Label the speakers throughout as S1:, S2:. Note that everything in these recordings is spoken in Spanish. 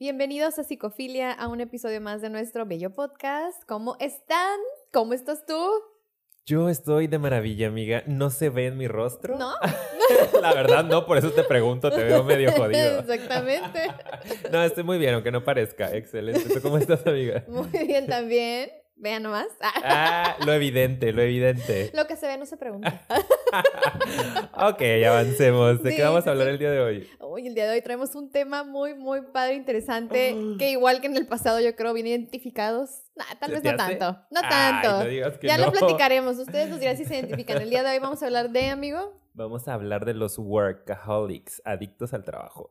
S1: Bienvenidos a Psicofilia, a un episodio más de nuestro bello podcast. ¿Cómo están? ¿Cómo estás tú?
S2: Yo estoy de maravilla, amiga. ¿No se ve en mi rostro?
S1: ¿No?
S2: La verdad no, por eso te pregunto, te veo medio jodido.
S1: Exactamente.
S2: No, estoy muy bien, aunque no parezca. Excelente. ¿Tú cómo estás, amiga?
S1: Muy bien también. Vean nomás.
S2: Ah, lo evidente, lo evidente.
S1: Lo que se ve no se pregunta.
S2: ok, avancemos. ¿De
S1: Sí,
S2: qué vamos a hablar
S1: sí.
S2: el día de hoy?
S1: Hoy, el día de hoy traemos un tema muy, muy padre, interesante, que igual que en el pasado yo creo bien identificados. Nah, tal
S2: ¿Se
S1: vez no tanto. No
S2: Ay,
S1: tanto.
S2: no
S1: ya
S2: no.
S1: lo platicaremos. Ustedes nos dirán si se identifican. El día de hoy vamos a hablar de, amigo.
S2: Vamos a hablar de los workaholics, adictos al trabajo.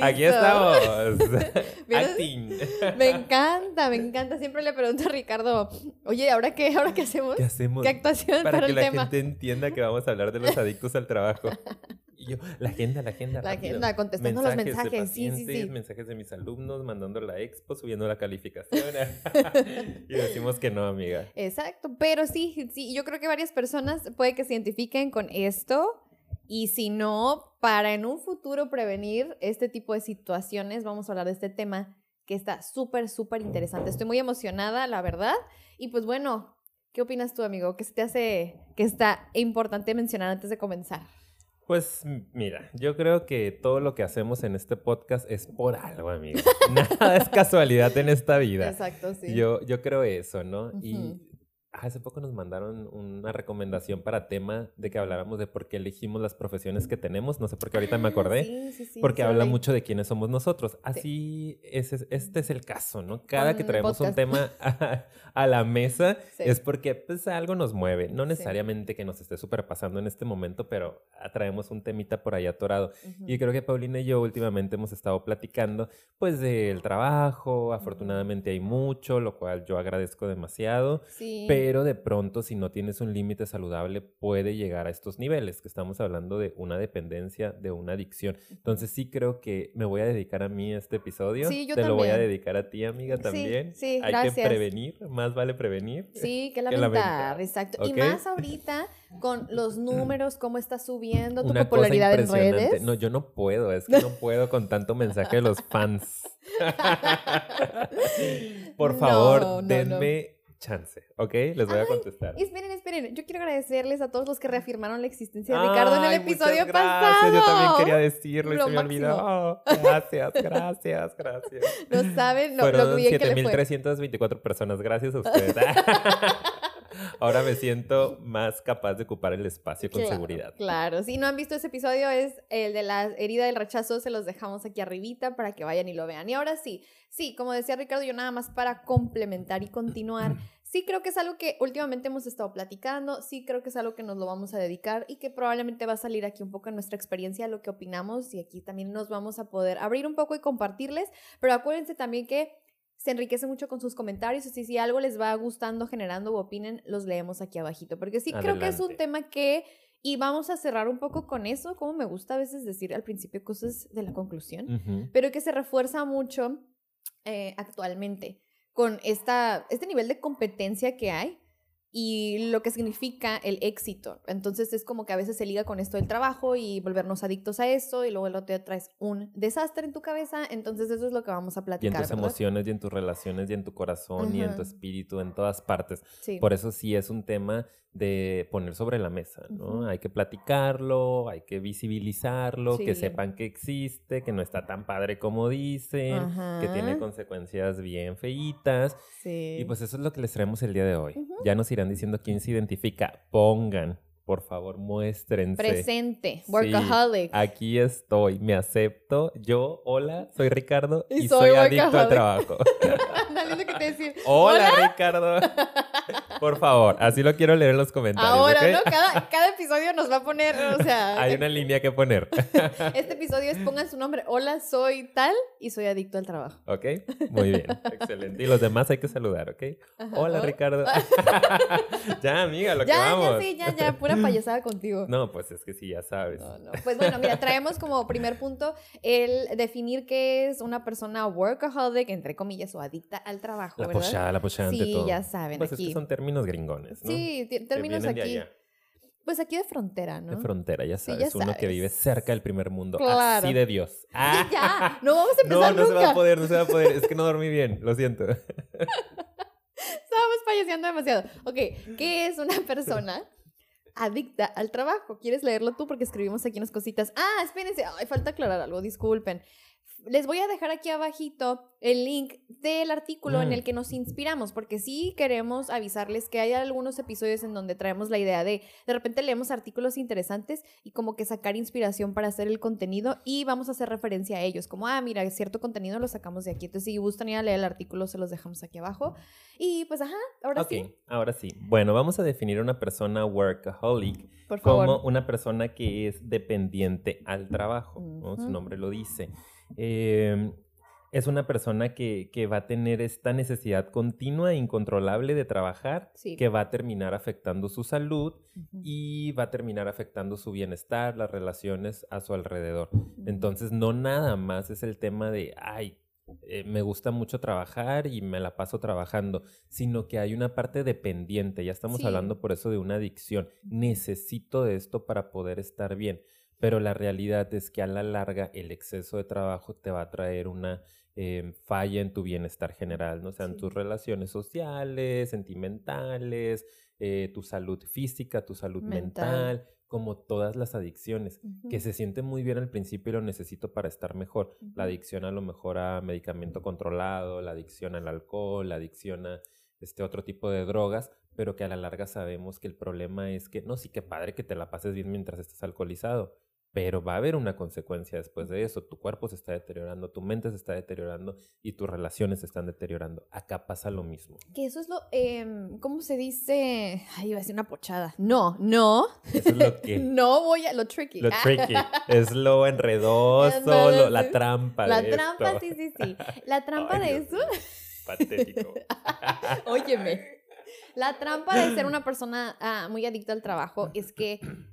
S2: Aquí estamos. Acting.
S1: Me encanta, me encanta. Siempre le pregunto a Ricardo, oye, ¿ahora qué? ¿Ahora qué hacemos?
S2: ¿Qué hacemos?
S1: ¿Qué actuación para,
S2: Para que
S1: el
S2: la
S1: tema?
S2: gente entienda que vamos a hablar de los adictos al trabajo. Y yo, la agenda, la agenda.
S1: La
S2: rápido.
S1: agenda, contestando los
S2: de
S1: mensajes, sí, sí, sí.
S2: Mensajes de mis alumnos, mandando la expo, subiendo la calificación. y decimos que no, amiga.
S1: Exacto, pero sí, sí, yo creo que varias personas puede que se identifiquen con esto y si no, para en un futuro prevenir este tipo de situaciones, vamos a hablar de este tema que está súper, súper interesante. Estoy muy emocionada, la verdad. Y pues bueno, ¿qué opinas tú, amigo? ¿Qué se te hace que está importante mencionar antes de comenzar?
S2: Pues mira, yo creo que todo lo que hacemos en este podcast es por algo, amiga. Nada es casualidad en esta vida.
S1: Exacto, sí.
S2: Yo, yo creo eso, ¿no? Y hace poco nos mandaron una recomendación para tema de que habláramos de por qué elegimos las profesiones que tenemos. No sé por qué ahorita me
S1: Ah,
S2: acordé.
S1: sí, sí, sí,
S2: Porque habla mucho de quiénes somos nosotros. Así, este es el caso, ¿no? Cada que traemos un tema a, a la mesa es porque pues algo nos mueve. No necesariamente que nos esté superpasando en este momento, pero traemos un temita por ahí atorado.
S1: Ujú.
S2: Y creo que Paulina y yo últimamente hemos estado platicando pues del trabajo. Afortunadamente hay mucho, lo cual yo agradezco demasiado.
S1: Sí.
S2: Pero de pronto, si no tienes un límite saludable, puede llegar a estos niveles, que estamos hablando de una dependencia, de una adicción. Entonces sí creo que me voy a dedicar a mí este episodio.
S1: Sí, yo
S2: Te lo voy a dedicar a ti, amiga,
S1: Sí,
S2: también.
S1: sí,
S2: Hay
S1: gracias.
S2: que prevenir, más vale prevenir.
S1: Sí, que
S2: que
S1: lamentar,
S2: lamentar.
S1: exacto. Y más ahorita con los números, cómo está subiendo tu
S2: Una
S1: popularidad en
S2: impresionante.
S1: redes.
S2: No, yo no puedo, es que no puedo con tanto mensaje de los fans. Por favor,
S1: no, no.
S2: denme chance, ¿ok? Les voy a contestar.
S1: Esperen, esperen. Yo quiero agradecerles a todos los que reafirmaron la existencia de Ricardo en el episodio
S2: muchas
S1: pasado.
S2: gracias. Yo también quería decirlo y
S1: Lo
S2: se me
S1: máximo.
S2: olvidó. Gracias, gracias, gracias.
S1: No saben lo, lo
S2: Fueron
S1: bien que le fue.
S2: 7.324 personas. Gracias a ustedes. Ahora me siento más capaz de ocupar el espacio con
S1: Claro,
S2: seguridad.
S1: Claro, si no han visto ese episodio es el de la herida del rechazo, se los dejamos aquí arribita para que vayan y lo vean. Y ahora sí, sí, como decía Ricardo, yo nada más para complementar y continuar, sí creo que es algo que últimamente hemos estado platicando, sí creo que es algo que nos lo vamos a dedicar y que probablemente va a salir aquí un poco en nuestra experiencia, lo que opinamos y aquí también nos vamos a poder abrir un poco y compartirles, pero acuérdense también que se enriquece mucho con sus comentarios. Así si algo les va gustando, generando o opinen, los leemos aquí abajito. Porque sí, creo que es un tema que... Y vamos a cerrar un poco con eso, como me gusta a veces decir al principio cosas de la conclusión, pero que se refuerza mucho eh, actualmente con esta, este nivel de competencia que hay y lo que significa el éxito. Entonces es como que a veces se liga con esto del trabajo y volvernos adictos a eso y luego el otro día traes un desastre en tu cabeza. Entonces eso es lo que vamos a
S2: Y en
S1: platicar.
S2: tus
S1: ¿verdad?
S2: emociones, y en tus relaciones, y en tu corazón, y en tu espíritu, en todas partes.
S1: Sí.
S2: Por eso sí es un tema de poner sobre la mesa, ¿no?
S1: Ujú.
S2: Hay que platicarlo, hay que visibilizarlo, que
S1: Sí.
S2: sepan que existe, que no está tan padre como dicen, que tiene consecuencias bien feitas.
S1: Sí.
S2: Y pues eso es lo que les traemos el día de hoy.
S1: Ujú.
S2: Ya nos diciendo quién se identifica. Pongan, por favor, muéstrense.
S1: Presente,
S2: Sí,
S1: workaholic.
S2: Aquí estoy, me acepto. Yo, hola, soy Ricardo
S1: Y
S2: y,
S1: soy
S2: soy, adicto al trabajo.
S1: Lo que te decía.
S2: hola, Ricardo. Por favor, así lo quiero leer en los comentarios.
S1: Ahora. ¿no? Cada, cada episodio nos va a poner, o sea,
S2: Hay una línea que poner.
S1: este episodio es pongan su nombre. Hola, soy tal y soy adicto al trabajo.
S2: ¿Ok? Muy bien, excelente. Y los demás hay que saludar, ¿ok?
S1: Ajá.
S2: Hola. Ricardo. ya, amiga, lo que
S1: Ya,
S2: vamos.
S1: ya, sí, ya, ya, pura pura payasada contigo.
S2: No, pues es que sí, ya sabes.
S1: No, no. Pues bueno, mira, traemos como primer punto el definir qué es una persona workaholic, entre comillas, o adicta al trabajo,
S2: La
S1: ¿verdad?
S2: pochada, la pochada ante
S1: Sí,
S2: todo.
S1: ya saben,
S2: Pues es
S1: aquí.
S2: que son términos gringones, ¿no?
S1: Sí, términos
S2: de
S1: aquí.
S2: allá,
S1: Pues aquí de frontera, ¿no?
S2: de frontera, ya
S1: Sí,
S2: sabes.
S1: ya
S2: Uno que vive cerca del primer mundo.
S1: Claro.
S2: Así de Dios. ¡Ah!
S1: ya, no vamos a
S2: No,
S1: empezar
S2: no se
S1: nunca.
S2: va a poder, no se va a poder. Es que no dormí bien, lo siento.
S1: Estábamos payaseando demasiado. Ok, ¿qué es una persona adicta al trabajo? ¿Quieres leerlo tú? Porque escribimos aquí unas cositas. Ah, espérense. Ay, falta aclarar algo, disculpen. Les voy a dejar aquí abajito el link del artículo en
S2: Mm.
S1: el que nos inspiramos, porque sí queremos avisarles que hay algunos episodios en donde traemos la idea de, de repente leemos artículos interesantes y como que sacar inspiración para hacer el contenido y vamos a hacer referencia a ellos, como, ah, mira, cierto contenido lo sacamos de aquí. Entonces, si gustan ir a leer el artículo, se los dejamos aquí abajo. Y pues, ajá, ahora sí,
S2: ahora sí. Bueno, vamos a definir a una persona workaholic
S1: por favor.
S2: como una persona que es dependiente al trabajo, ¿no? Su nombre lo dice. Eh, es una persona que, que va a tener esta necesidad continua e incontrolable de trabajar,
S1: Sí.
S2: que va a terminar afectando su salud y va a terminar afectando su bienestar, las relaciones a su alrededor. Entonces, no nada más es el tema de, ay, eh, me gusta mucho trabajar y me la paso trabajando, sino que hay una parte dependiente. Ya estamos
S1: Sí.
S2: hablando por eso de una adicción. Necesito de esto para poder estar bien. Pero la realidad es que a la larga el exceso de trabajo te va a traer una eh, falla en tu bienestar general, ¿no? O sea, en tus relaciones sociales, sentimentales, eh, tu salud física, tu salud
S1: Mental.
S2: mental, como todas las adicciones que se siente muy bien al principio y lo necesito para estar mejor. La adicción a lo mejor a medicamento controlado, la adicción al alcohol, la adicción a este otro tipo de drogas, pero que a la larga sabemos que el problema es que, no, sí que padre que te la pases bien mientras estás alcoholizado, pero va a haber una consecuencia después de eso. Tu cuerpo se está deteriorando, tu mente se está deteriorando y tus relaciones se están deteriorando. Acá pasa lo mismo.
S1: Que eso es lo, em, ¿cómo se dice? Ay, iba a decir una pochada. No, no,
S2: Eso es lo que...
S1: no voy a, lo tricky.
S2: Lo
S1: Ah,
S2: tricky, es lo enredoso, lo- la trampa.
S1: La
S2: de
S1: trampa,
S2: esto.
S1: sí, sí, sí. La trampa
S2: Ay,
S1: de eso,
S2: Patético.
S1: óyeme, la trampa de ser una persona ah, muy adicta al trabajo es que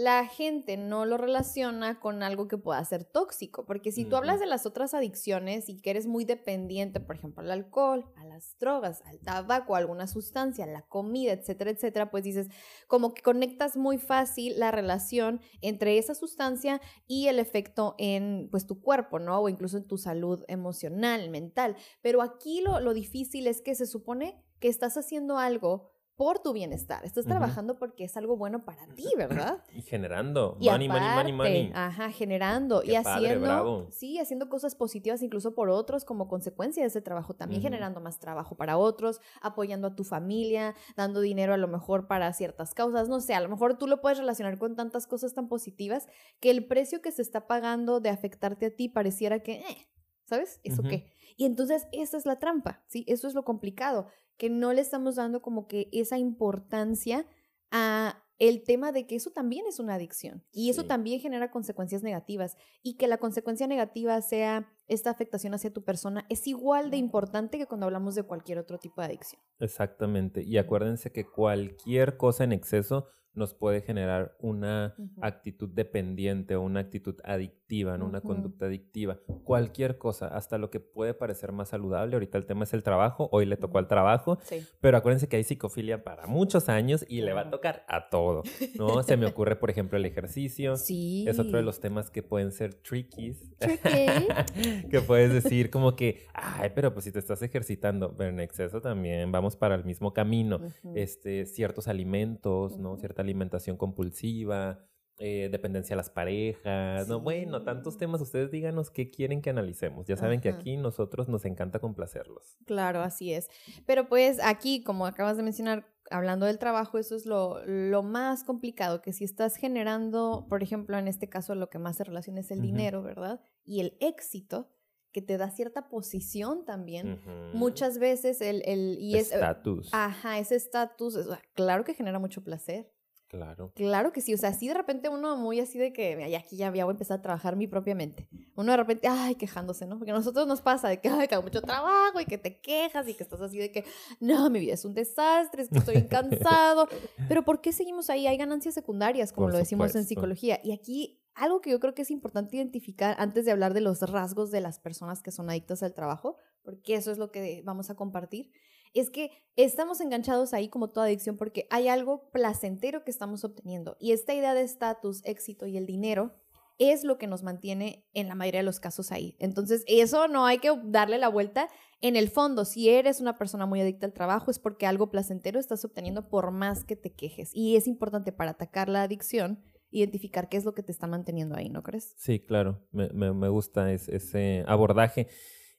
S1: la gente no lo relaciona con algo que pueda ser tóxico, porque si tú hablas de las otras adicciones y que eres muy dependiente, por ejemplo, al alcohol, a las drogas, al tabaco, a alguna sustancia, a la comida, etcétera, etcétera, pues dices, como que conectas muy fácil la relación entre esa sustancia y el efecto en pues tu cuerpo, ¿no? O incluso en tu salud emocional, mental. Pero aquí lo, lo difícil es que se supone que estás haciendo algo por tu bienestar. Estás trabajando porque es algo bueno para ti, ¿verdad?
S2: Y generando.
S1: Y
S2: money, money, money, money.
S1: Ajá, generando
S2: Qué
S1: y
S2: padre,
S1: haciendo,
S2: bravo.
S1: sí, haciendo cosas positivas incluso por otros como consecuencia de ese trabajo, también generando más trabajo para otros, apoyando a tu familia, dando dinero a lo mejor para ciertas causas, no sé, a lo mejor tú lo puedes relacionar con tantas cosas tan positivas que el precio que se está pagando de afectarte a ti pareciera que, eh, ¿sabes? ¿Eso qué? Y entonces esa es la trampa, ¿sí? Eso es lo complicado, que no le estamos dando como que esa importancia a el tema de que eso también es una adicción y eso
S2: Sí.
S1: también genera consecuencias negativas y que la consecuencia negativa sea esta afectación hacia tu persona es igual de importante que cuando hablamos de cualquier otro tipo de adicción.
S2: Exactamente. Y acuérdense que cualquier cosa en exceso nos puede generar una actitud dependiente o una actitud adictiva, ¿no? una conducta adictiva. Cualquier cosa, hasta lo que puede parecer más saludable. Ahorita el tema es el trabajo, hoy le tocó al trabajo,
S1: Sí.
S2: pero acuérdense que hay psicofilia para muchos años y le va a tocar a todo, ¿no? Se me ocurre, por ejemplo, el ejercicio.
S1: Sí.
S2: Es otro de los temas que pueden ser trickies.
S1: Tricky.
S2: que puedes decir como que, ay, pero pues si te estás ejercitando, pero en exceso también vamos para el mismo camino. Este, ciertos alimentos, ¿no? Alimentación compulsiva, eh, dependencia a las parejas, ¿no? Bueno, tantos temas, ustedes díganos qué quieren que analicemos. Ya saben que aquí nosotros nos encanta complacerlos.
S1: Claro, así es. Pero pues aquí, como acabas de mencionar, hablando del trabajo, eso es lo, lo más complicado, que si estás generando, por ejemplo, en este caso lo que más se relaciona es el dinero, ¿verdad? Y el éxito, que te da cierta posición también. Muchas veces el, el y es... eh,
S2: Estatus.
S1: Ajá, ese estatus, es- claro que genera mucho placer.
S2: Claro.
S1: Claro que sí, o sea, sí de repente uno muy así de que, ay, aquí ya voy a empezar a trabajar mi propia mente. Uno de repente, ay, quejándose, ¿no? Porque a nosotros nos pasa de que, ay, que hago mucho trabajo y que te quejas y que estás así de que, no, mi vida es un desastre, es que estoy cansado. Pero ¿por qué seguimos ahí? Hay ganancias secundarias, como
S2: Por
S1: lo decimos en psicología. Y aquí algo que yo creo que es importante identificar antes de hablar de los rasgos de las personas que son adictas al trabajo, porque eso es lo que vamos a compartir, es que estamos enganchados ahí como toda adicción porque hay algo placentero que estamos obteniendo. Y esta idea de estatus, éxito y el dinero es lo que nos mantiene en la mayoría de los casos ahí. Entonces, eso no hay que darle la vuelta. En el fondo, si eres una persona muy adicta al trabajo, es porque algo placentero estás obteniendo por más que te quejes. Y es importante para atacar la adicción identificar qué es lo que te está manteniendo ahí, ¿no crees?
S2: Sí, claro, me, gusta es- ese abordaje.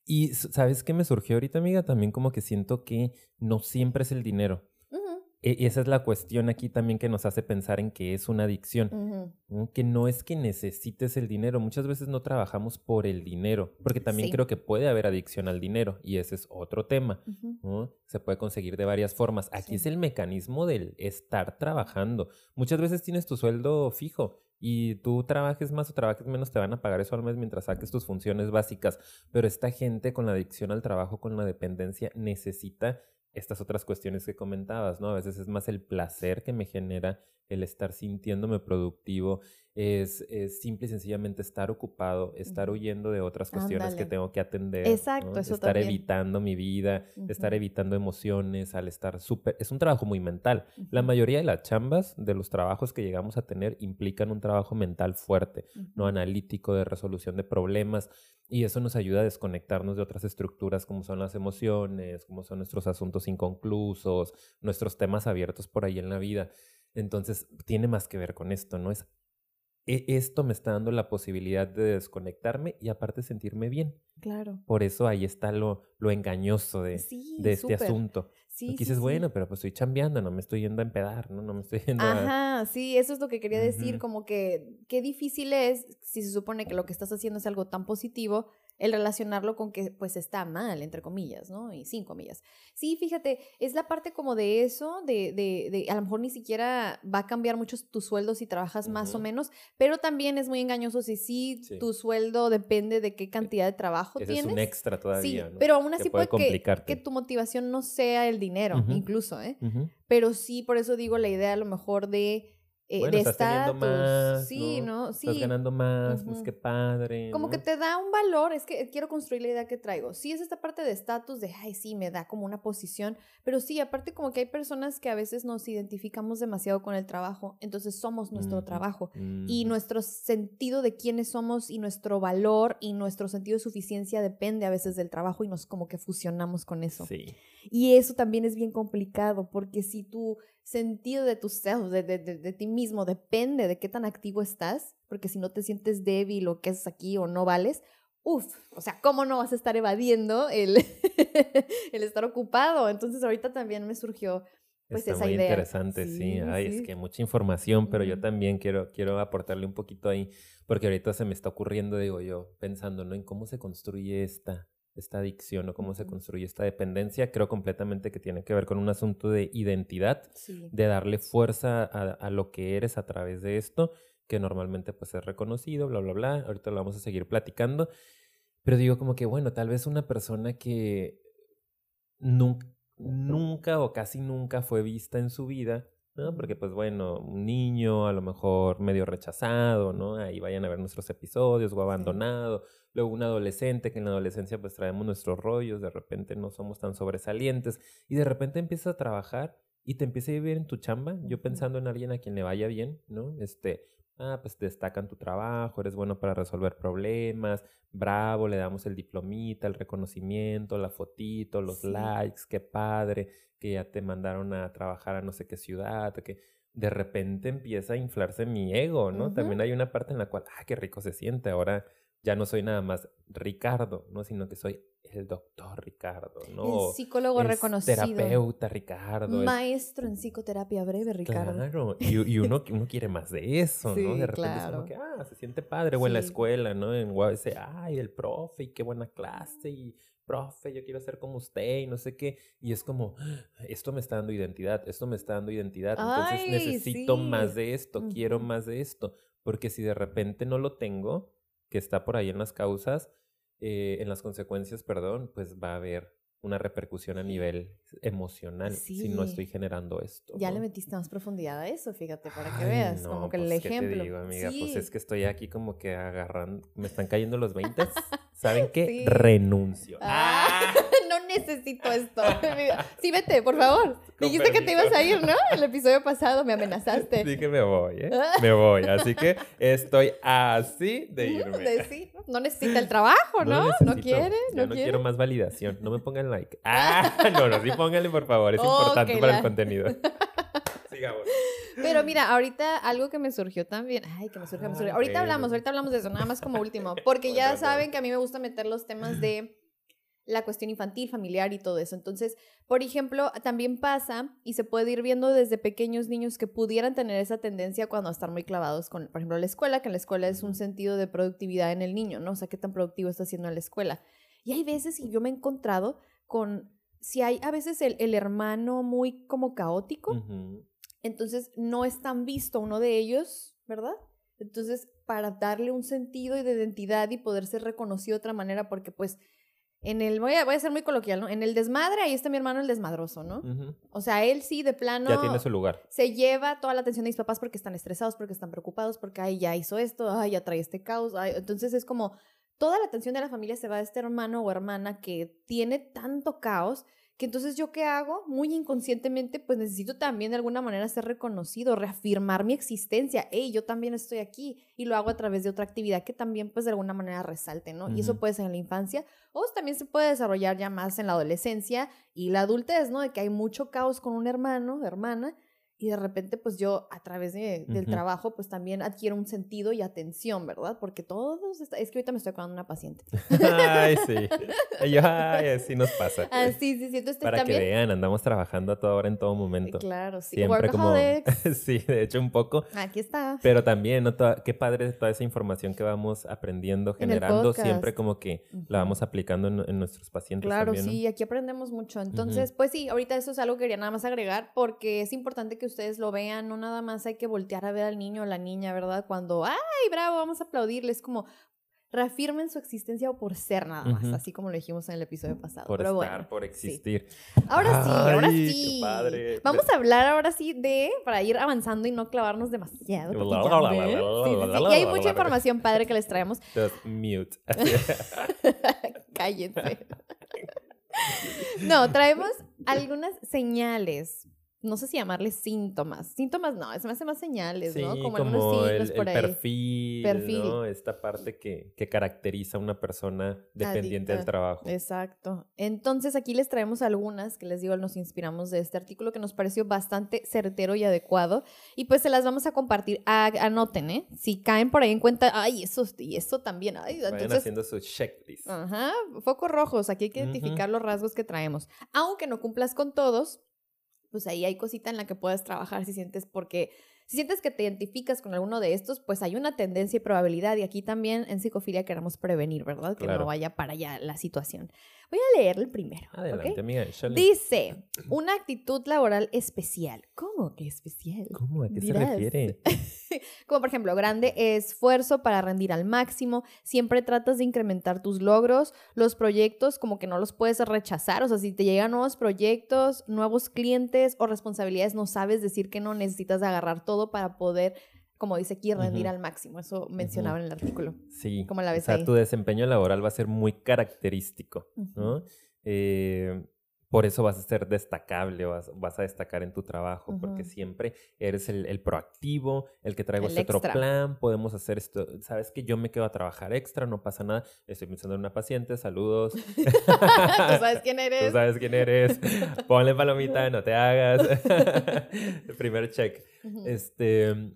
S2: Y ¿sabes qué me surgió ahorita, amiga? También como que siento que no siempre es el dinero.
S1: Ujú,
S2: E- Y esa es la cuestión aquí también que nos hace pensar en que es una adicción. Que no es que necesites el dinero. Muchas veces no trabajamos por el dinero, porque también
S1: Sí.
S2: creo que puede haber adicción al dinero y ese es otro tema. Se puede conseguir de varias formas. Aquí
S1: Sí.
S2: es el mecanismo del estar trabajando. Muchas veces tienes tu sueldo fijo y tú trabajes más o trabajes menos, te van a pagar eso al mes mientras saques tus funciones básicas. Pero esta gente con la adicción al trabajo, con la dependencia, necesita estas otras cuestiones que comentabas, ¿no? A veces es más el placer que me genera el estar sintiéndome productivo, es, es simple y sencillamente estar ocupado, estar huyendo de otras cuestiones que tengo que atender.
S1: Exacto,
S2: ¿no?
S1: eso
S2: estar
S1: también.
S2: evitando mi vida, estar evitando emociones, al estar súper... Es un trabajo muy mental. La mayoría de las chambas, de los trabajos que llegamos a tener, implican un trabajo mental fuerte, no analítico, de resolución de problemas. Y eso nos ayuda a desconectarnos de otras estructuras como son las emociones, como son nuestros asuntos inconclusos, nuestros temas abiertos por ahí en la vida. Entonces, tiene más que ver con esto, ¿no? Es, e- esto me está dando la posibilidad de desconectarme y aparte sentirme bien.
S1: Claro.
S2: Por eso ahí está lo, lo engañoso de,
S1: Sí,
S2: de este
S1: súper.
S2: asunto.
S1: Sí,
S2: dices,
S1: sí.
S2: bueno, pero pues estoy chambeando, no me estoy yendo a empedar, ¿no? No me estoy yendo a...
S1: Ajá, sí, eso es lo que quería decir, como que qué difícil es, si se supone que lo que estás haciendo es algo tan positivo, el relacionarlo con que pues está mal, entre comillas, ¿no? Y sin comillas. Sí, fíjate, es la parte como de eso, de, de, de a lo mejor ni siquiera va a cambiar mucho tu sueldo si trabajas más o menos, pero también es muy engañoso si sí,
S2: Sí.
S1: tu sueldo depende de qué cantidad de trabajo
S2: Ese
S1: tienes.
S2: es un extra todavía,
S1: sí,
S2: ¿no?
S1: pero aún así
S2: puede
S1: puede, que, que tu motivación no sea el dinero,
S2: Ujú.
S1: incluso, ¿eh?
S2: Ujú.
S1: Pero sí, por eso digo la idea a lo mejor de, eh,
S2: Bueno,
S1: de
S2: estás
S1: estatus.
S2: más,
S1: Sí,
S2: ¿no?
S1: ¿no? Sí.
S2: Estás ganando más, pues
S1: Ujú.
S2: qué padre.
S1: Como que te da un valor, es que quiero construir la idea que traigo. Sí, es esta parte de estatus, de, ay, sí, me da como una posición, pero sí, aparte como que hay personas que a veces nos identificamos demasiado con el trabajo, entonces somos nuestro trabajo. Y nuestro sentido de quiénes somos y nuestro valor y nuestro sentido de suficiencia depende a veces del trabajo y nos como que fusionamos con eso.
S2: Sí.
S1: Y eso también es bien complicado, porque si tu sentido de tu self, de, de, de- de ti mismo, depende de qué tan activo estás, porque si no te sientes débil o qué haces aquí o no vales, uff, o sea, ¿cómo no vas a estar evadiendo el, el estar ocupado? Entonces ahorita también me surgió pues
S2: Está
S1: esa
S2: muy
S1: idea.
S2: interesante, sí.
S1: Sí,
S2: Ay,
S1: sí.
S2: es que mucha información, pero yo también quiero, quiero aportarle un poquito ahí, porque ahorita se me está ocurriendo, digo yo, pensando, ¿no? En cómo se construye esta, esta adicción o cómo se construye esta dependencia. Creo completamente que tiene que ver con un asunto de identidad,
S1: Sí.
S2: de darle fuerza a, a lo que eres a través de esto, que normalmente pues es reconocido, bla, bla, bla. Ahorita lo vamos a seguir platicando. Pero digo como que, bueno, tal vez una persona que nunca, nunca o casi nunca fue vista en su vida, ¿no? Porque pues bueno, un niño a lo mejor medio rechazado, ¿no? Ahí vayan a ver nuestros episodios o abandonado. Luego un adolescente que en la adolescencia pues traemos nuestros rollos, de repente no somos tan sobresalientes y de repente empiezas a trabajar y te empieza a ir bien en tu chamba. Yo pensando en alguien a quien le vaya bien, ¿no? Este, ah, pues destacan tu trabajo, eres bueno para resolver problemas, bravo, le damos el diplomita, el reconocimiento, la fotito, los
S1: Sí.
S2: likes, qué padre, que ya te mandaron a trabajar a no sé qué ciudad, que de repente empieza a inflarse mi ego, ¿no? También hay una parte en la cual, ah, qué rico se siente, ahora ya no soy nada más Ricardo, ¿no? Sino que soy el doctor Ricardo, ¿no?
S1: El psicólogo
S2: Es
S1: reconocido.
S2: Terapeuta Ricardo.
S1: Maestro en psicoterapia breve, Ricardo.
S2: Claro, y, y uno, uno quiere más de eso,
S1: Sí,
S2: ¿no? De repente
S1: claro.
S2: es como que, ah, se siente padre, o en la escuela, ¿no? En UABC, ay, el profe, y qué buena clase, y profe, yo quiero ser como usted, y no sé qué. Y es como, "Ah, esto me está dando identidad, esto me está dando identidad, entonces
S1: Ay,
S2: necesito
S1: sí.
S2: más de esto, quiero más de esto. Porque si de repente no lo tengo, que está por ahí en las causas, eh, en las consecuencias, perdón, pues va a haber una repercusión a nivel emocional si no estoy generando esto.
S1: Ya
S2: ¿no?
S1: le metiste más profundidad a eso, fíjate, para que
S2: Ay,
S1: veas,
S2: no,
S1: como que el
S2: pues, ¿qué te
S1: ejemplo.
S2: digo, amiga? Pues es que estoy aquí como que agarrando, me están cayendo los 20. ¿Saben qué?
S1: Sí.
S2: Renuncio.
S1: Ah, no necesito esto. Sí, vete, por favor.
S2: Con
S1: Dijiste que te ibas a ir, ¿no? El episodio pasado me amenazaste.
S2: Dije me voy, ¿eh? Me voy. Así que estoy así de irme.
S1: De sí, no necesita el trabajo, ¿no? No,
S2: necesito,
S1: quiere, no,
S2: no
S1: quiere.
S2: quiero más validación. No me pongan like. Ah, no, no, sí pónganle por favor. Es
S1: Oh,
S2: importante para
S1: la-
S2: el contenido. Sigamos.
S1: Pero mira, ahorita algo que me surgió también. Ay, que me surgió, me surgió.
S2: Ah,
S1: Ahorita
S2: bueno.
S1: hablamos, ahorita hablamos de eso, nada más como último. Porque ya saben que a mí me gusta meter los temas de la cuestión infantil, familiar y todo eso. Entonces, por ejemplo, también pasa y se puede ir viendo desde pequeños niños que pudieran tener esa tendencia cuando están muy clavados con, por ejemplo, la escuela, que en la escuela es un sentido de productividad en el niño, ¿no? O sea, qué tan productivo está haciendo en la escuela. Y hay veces, y yo me he encontrado con, si hay a veces el, el hermano muy como caótico, entonces no es tan visto uno de ellos, ¿verdad? Entonces, para darle un sentido y de identidad y poder ser reconocido de otra manera, porque pues en el, voy a, voy a ser muy coloquial, ¿no? En el desmadre, ahí está mi hermano el desmadroso, ¿no? O sea, él sí, de plano,
S2: Ya tiene su lugar.
S1: se lleva toda la atención de mis papás porque están estresados, porque están preocupados, porque, ay, ya hizo esto, ay, ya trae este caos. ay, Entonces es como, toda la atención de la familia se va a este hermano o hermana que tiene tanto caos que entonces yo qué hago muy inconscientemente pues necesito también de alguna manera ser reconocido reafirmar mi existencia. Hey yo también estoy aquí y lo hago a través de otra actividad que también pues de alguna manera resalte no y eso puede ser en la infancia o también se puede desarrollar ya más en la adolescencia y la adultez no de que hay mucho caos con un hermano hermana y de repente pues yo a través de- del
S2: Ujú.
S1: trabajo pues también adquiero un sentido y atención, ¿verdad? Porque todos, está- es que ahorita me estoy acordando de una paciente.
S2: Ay, sí. Yo, ay, así nos pasa.
S1: Ah, sí, sí, sí, entonces
S2: Para
S1: también...
S2: que vean, andamos trabajando a toda hora en todo momento.
S1: Claro, sí.
S2: Siempre como... Sí, de hecho un poco.
S1: Aquí está.
S2: Pero también, ¿no? Toda- qué padre toda esa información que vamos aprendiendo, generando, siempre como que
S1: Ujú.
S2: la vamos aplicando en, en nuestros pacientes
S1: Claro,
S2: también, ¿no?
S1: sí, aquí aprendemos mucho. Entonces, pues sí, ahorita eso es algo que quería nada más agregar porque es importante que ustedes lo vean, no nada más hay que voltear a ver al niño o la niña, ¿verdad? Cuando, ay, bravo, vamos a aplaudirles, como reafirmen su existencia o por ser nada más, así como lo dijimos en el episodio pasado.
S2: Por
S1: Pero
S2: estar,
S1: bueno,
S2: por
S1: sí.
S2: existir.
S1: Ahora sí, ahora
S2: Ay, qué
S1: sí.
S2: padre.
S1: Vamos a hablar ahora sí de, para ir avanzando y no clavarnos demasiado. Sí, sí, sí. Y hay mucha información padre que les traemos.
S2: Just mute.
S1: Cállense. No, traemos algunas señales. No sé si llamarles síntomas. Síntomas no, es más, más señales,
S2: Sí,
S1: ¿no?
S2: como,
S1: signos
S2: el, el
S1: por ahí.
S2: perfil,
S1: Perfil.
S2: ¿no? Esta parte que, que caracteriza a una persona dependiente del trabajo.
S1: Exacto. Entonces aquí les traemos algunas que les digo, nos inspiramos de este artículo que nos pareció bastante certero y adecuado. Y pues se las vamos a compartir. A- anoten, ¿eh? Si caen por ahí en cuenta, ay, eso y eso también. Ay,
S2: Vayan
S1: entonces
S2: haciendo su checklist.
S1: Ajá, focos rojos, aquí hay que identificar los rasgos que traemos. Aunque no cumplas con todos, pues ahí hay cosita en la que puedes trabajar si sientes, porque si sientes que te identificas con alguno de estos, pues hay una tendencia y probabilidad, y aquí también en psicofilia queremos prevenir, ¿verdad? Que no vaya para allá la situación. Voy a leer el primero.
S2: Adelante, amiga. échale.
S1: Dice, una actitud laboral especial. ¿Cómo que especial?
S2: ¿Cómo? ¿A qué
S1: Dirás.
S2: se refiere?
S1: Como por ejemplo, grande esfuerzo para rendir al máximo, siempre tratas de incrementar tus logros, los proyectos como que no los puedes rechazar, o sea, si te llegan nuevos proyectos, nuevos clientes o responsabilidades, no sabes decir que no necesitas agarrar todo para poder, como dice aquí, rendir al máximo, eso mencionaba en el artículo.
S2: Sí.
S1: ¿Cómo la ves
S2: o sea,
S1: ahí?
S2: tu desempeño laboral va a ser muy característico, ¿no? Eh, por eso vas a ser destacable, vas, vas a destacar en tu trabajo, porque siempre eres el, el proactivo, el que traigo
S1: El
S2: este otro plan, podemos hacer esto, sabes que yo me quedo a trabajar extra, no pasa nada, estoy pensando en una paciente, saludos.
S1: Tú sabes quién
S2: Tú
S1: eres.
S2: sabes quién eres, ponle palomita, no te hagas. primer check. Este,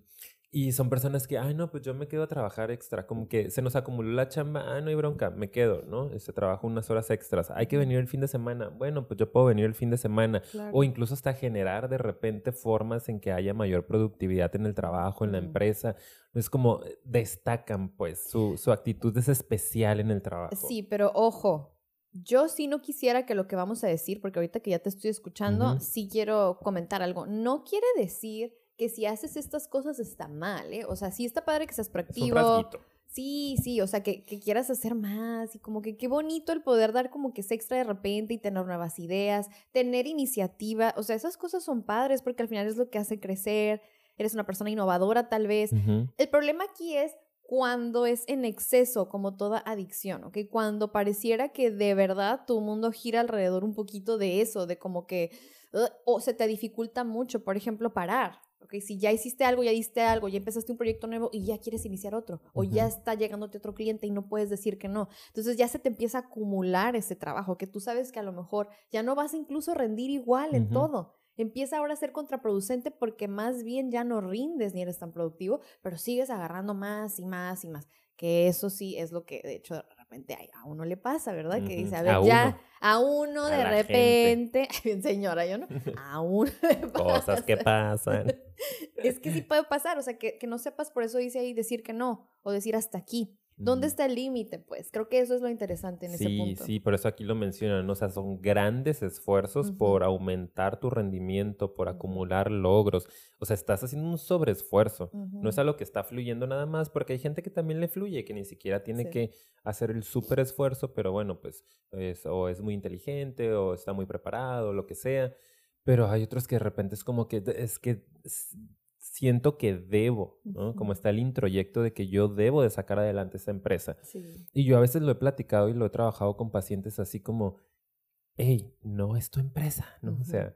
S2: Y son personas que, ay, no, pues yo me quedo a trabajar extra, como que se nos acumuló la chamba, ah, no hay bronca, me quedo, ¿no? Este trabajo unas horas extras, hay que venir el fin de semana, bueno, pues yo puedo venir el fin de semana, o incluso hasta generar de repente formas en que haya mayor productividad en el trabajo, en la empresa. Es como eh, destacan, pues, su, su actitud es especial en el trabajo.
S1: Sí, pero ojo, yo sí no quisiera que lo que vamos a decir, porque ahorita que ya te estoy escuchando, sí quiero comentar algo. No quiere decir que si haces estas cosas está mal, ¿eh? O sea, sí está padre que seas proactivo. Sí, sí, o sea, que, que, quieras hacer más y como que qué bonito el poder dar como que es extra de repente y tener nuevas ideas, tener iniciativa, o sea, esas cosas son padres porque al final es lo que hace crecer, eres una persona innovadora tal vez. El problema aquí es cuando es en exceso, como toda adicción, ¿ok? Cuando pareciera que de verdad tu mundo gira alrededor un poquito de eso, de como que, o se te dificulta mucho, por ejemplo, parar. Okay, si ya hiciste algo, ya diste algo, ya empezaste un proyecto nuevo y ya quieres iniciar otro, o ya está llegándote otro cliente y no puedes decir que no. Entonces ya se te empieza a acumular ese trabajo, que tú sabes que a lo mejor ya no vas a incluso rendir igual en todo. Empieza ahora a ser contraproducente porque más bien ya no rindes ni eres tan productivo, pero sigues agarrando más y más y más. Que eso sí es lo que de hecho repente a uno le pasa, ¿verdad? Que dice, a ver, ya, a uno de repente, bien señora, yo no, a uno le pasa.
S2: Cosas que pasan.
S1: es que sí puede pasar, o sea, que, que no sepas, por eso dice ahí decir que no, o decir hasta aquí. ¿Dónde está el límite? Pues creo que eso es lo interesante en ese punto.
S2: Sí, sí, por eso aquí lo mencionan, o sea, son grandes esfuerzos por aumentar tu rendimiento, por acumular logros. O sea, estás haciendo un sobreesfuerzo. No es algo que está fluyendo nada más, porque hay gente que también le fluye, que ni siquiera tiene que hacer el súper esfuerzo, pero bueno, pues o es muy inteligente o está muy preparado, lo que sea. Pero hay otros que de repente es como que es que siento que debo, ¿no? Como está el introyecto de que yo debo de sacar adelante esa empresa. Y yo a veces lo he platicado y lo he trabajado con pacientes así como, hey, no es tu empresa, ¿no? O sea,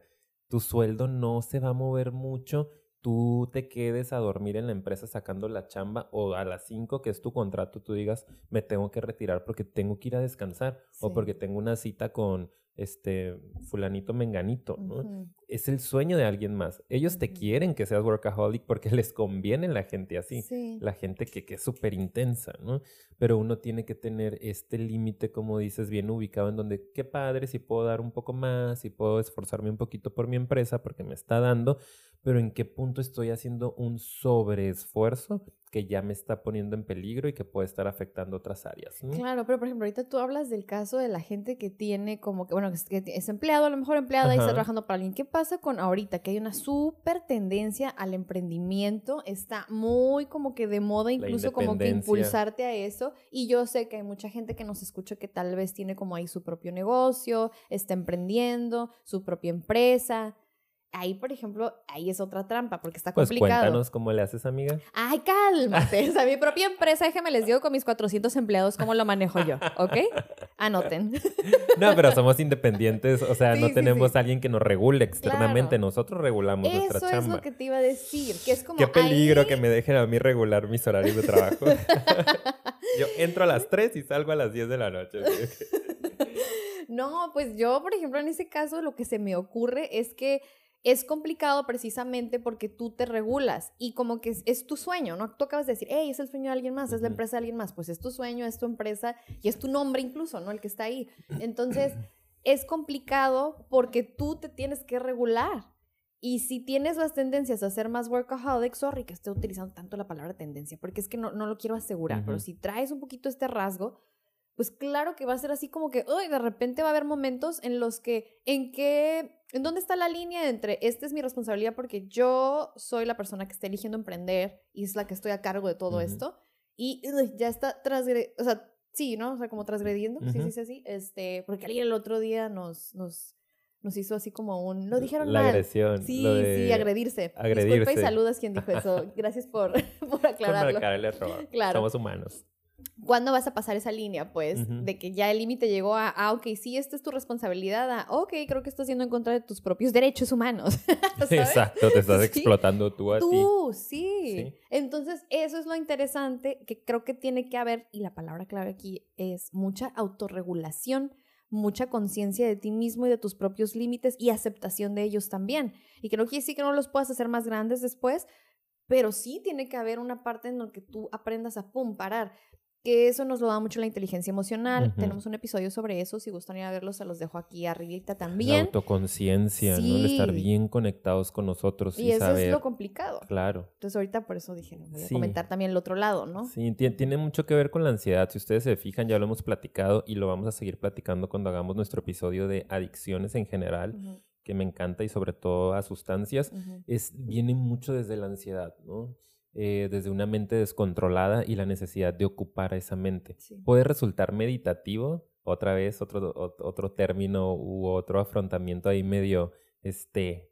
S2: tu sueldo no se va a mover mucho, tú te quedes a dormir en la empresa sacando la chamba o a las 5 que es tu contrato, tú digas, me tengo que retirar porque tengo que ir a descansar o porque tengo una cita con este fulanito menganito, ¿no? Es el sueño de alguien más. Ellos te quieren que seas workaholic porque les conviene la gente así, la gente que, que es súper intensa, ¿no? Pero uno tiene que tener este límite, como dices, bien ubicado en donde, qué padre, si puedo dar un poco más, si puedo esforzarme un poquito por mi empresa porque me está dando, pero en qué punto estoy haciendo un sobreesfuerzo que ya me está poniendo en peligro y que puede estar afectando otras áreas.
S1: Claro, pero por ejemplo, ahorita tú hablas del caso de la gente que tiene como que, bueno, que es empleado, a lo mejor empleada y está trabajando para alguien. ¿Qué pasa con ahorita? Que hay una súper tendencia al emprendimiento, está muy como que de moda, incluso como que impulsarte a eso. Y yo sé que hay mucha gente que nos escucha que tal vez tiene como ahí su propio negocio, está emprendiendo, su propia empresa Ahí, por ejemplo, ahí es otra trampa porque está complicado. Pues
S2: cuéntanos cómo le haces, amiga.
S1: Ay, cálmate. o sea, mi propia empresa, déjeme les digo con mis 400 empleados cómo lo manejo yo, ¿ok? Anoten.
S2: no, pero somos independientes, o sea, no tenemos alguien que nos regule externamente, nosotros regulamos nuestra chamba.
S1: Eso es lo que te iba a decir, que es como
S2: Qué peligro que me dejen a mí regular mis horarios de trabajo. yo entro a las 3 y salgo a las 10 de la noche.
S1: no, pues yo, por ejemplo, en ese caso lo que se me ocurre es que es complicado precisamente porque tú te regulas y como que es, tu sueño, ¿no? Tú acabas de decir, hey, es el sueño de alguien más, es la empresa de alguien más, pues es tu sueño, es tu empresa y es tu nombre incluso, ¿no? El que está ahí. Entonces, es complicado porque tú te tienes que regular. Y si tienes las tendencias a ser más workaholic, sorry que esté utilizando tanto la palabra tendencia, porque es que no, no lo quiero asegurar, pero si traes un poquito este rasgo, pues claro que va a ser así como que, uy, de repente va a haber momentos en los que, ¿en qué, en dónde está la línea entre, esta es mi responsabilidad porque yo soy la persona que está eligiendo emprender y es la que estoy a cargo de todo esto? Y ya está transgrediendo, o sea, sí, ¿no? O sea, como transgrediendo, sí, sí, sí, sí, este, porque alguien el otro día nos, nos, nos hizo así como un, lo dijeron
S2: la
S1: mal.
S2: agresión.
S1: Sí, sí, agredirse. Agredirse. Disculpa y saludas quien dijo eso. Gracias por, por aclararlo.
S2: Por claro. Somos humanos.
S1: ¿Cuándo vas a pasar esa línea, pues? De que ya el límite llegó a, ah, ok, sí, esta es tu responsabilidad, a, ok, creo que estás yendo en contra de tus propios derechos humanos.
S2: Exacto, te estás explotando tú a ti.
S1: Tú, sí. Entonces, eso es lo interesante que creo que tiene que haber, y la palabra clave aquí es mucha autorregulación, mucha conciencia de ti mismo y de tus propios límites y aceptación de ellos también. Y que no quiere decir que no los puedas hacer más grandes después, pero sí tiene que haber una parte en la que tú aprendas a, pum, parar que eso nos lo da mucho la inteligencia emocional. Tenemos un episodio sobre eso, si gustan ir a verlo, se los dejo aquí arribita también.
S2: La autoconciencia, ¿no? El estar bien conectados con nosotros
S1: y, y eso es lo complicado.
S2: Claro.
S1: Entonces ahorita por eso dije, voy a comentar también el otro lado, ¿no?
S2: Sí, tiene mucho que ver con la ansiedad. Si ustedes se fijan, ya lo hemos platicado y lo vamos a seguir platicando cuando hagamos nuestro episodio de adicciones en general. que me encanta y sobre todo a sustancias, es, viene mucho desde la ansiedad, ¿no? Eh, desde una mente descontrolada y la necesidad de ocupar a esa mente. Puede resultar meditativo, otra vez otro, otro término u otro afrontamiento ahí medio este,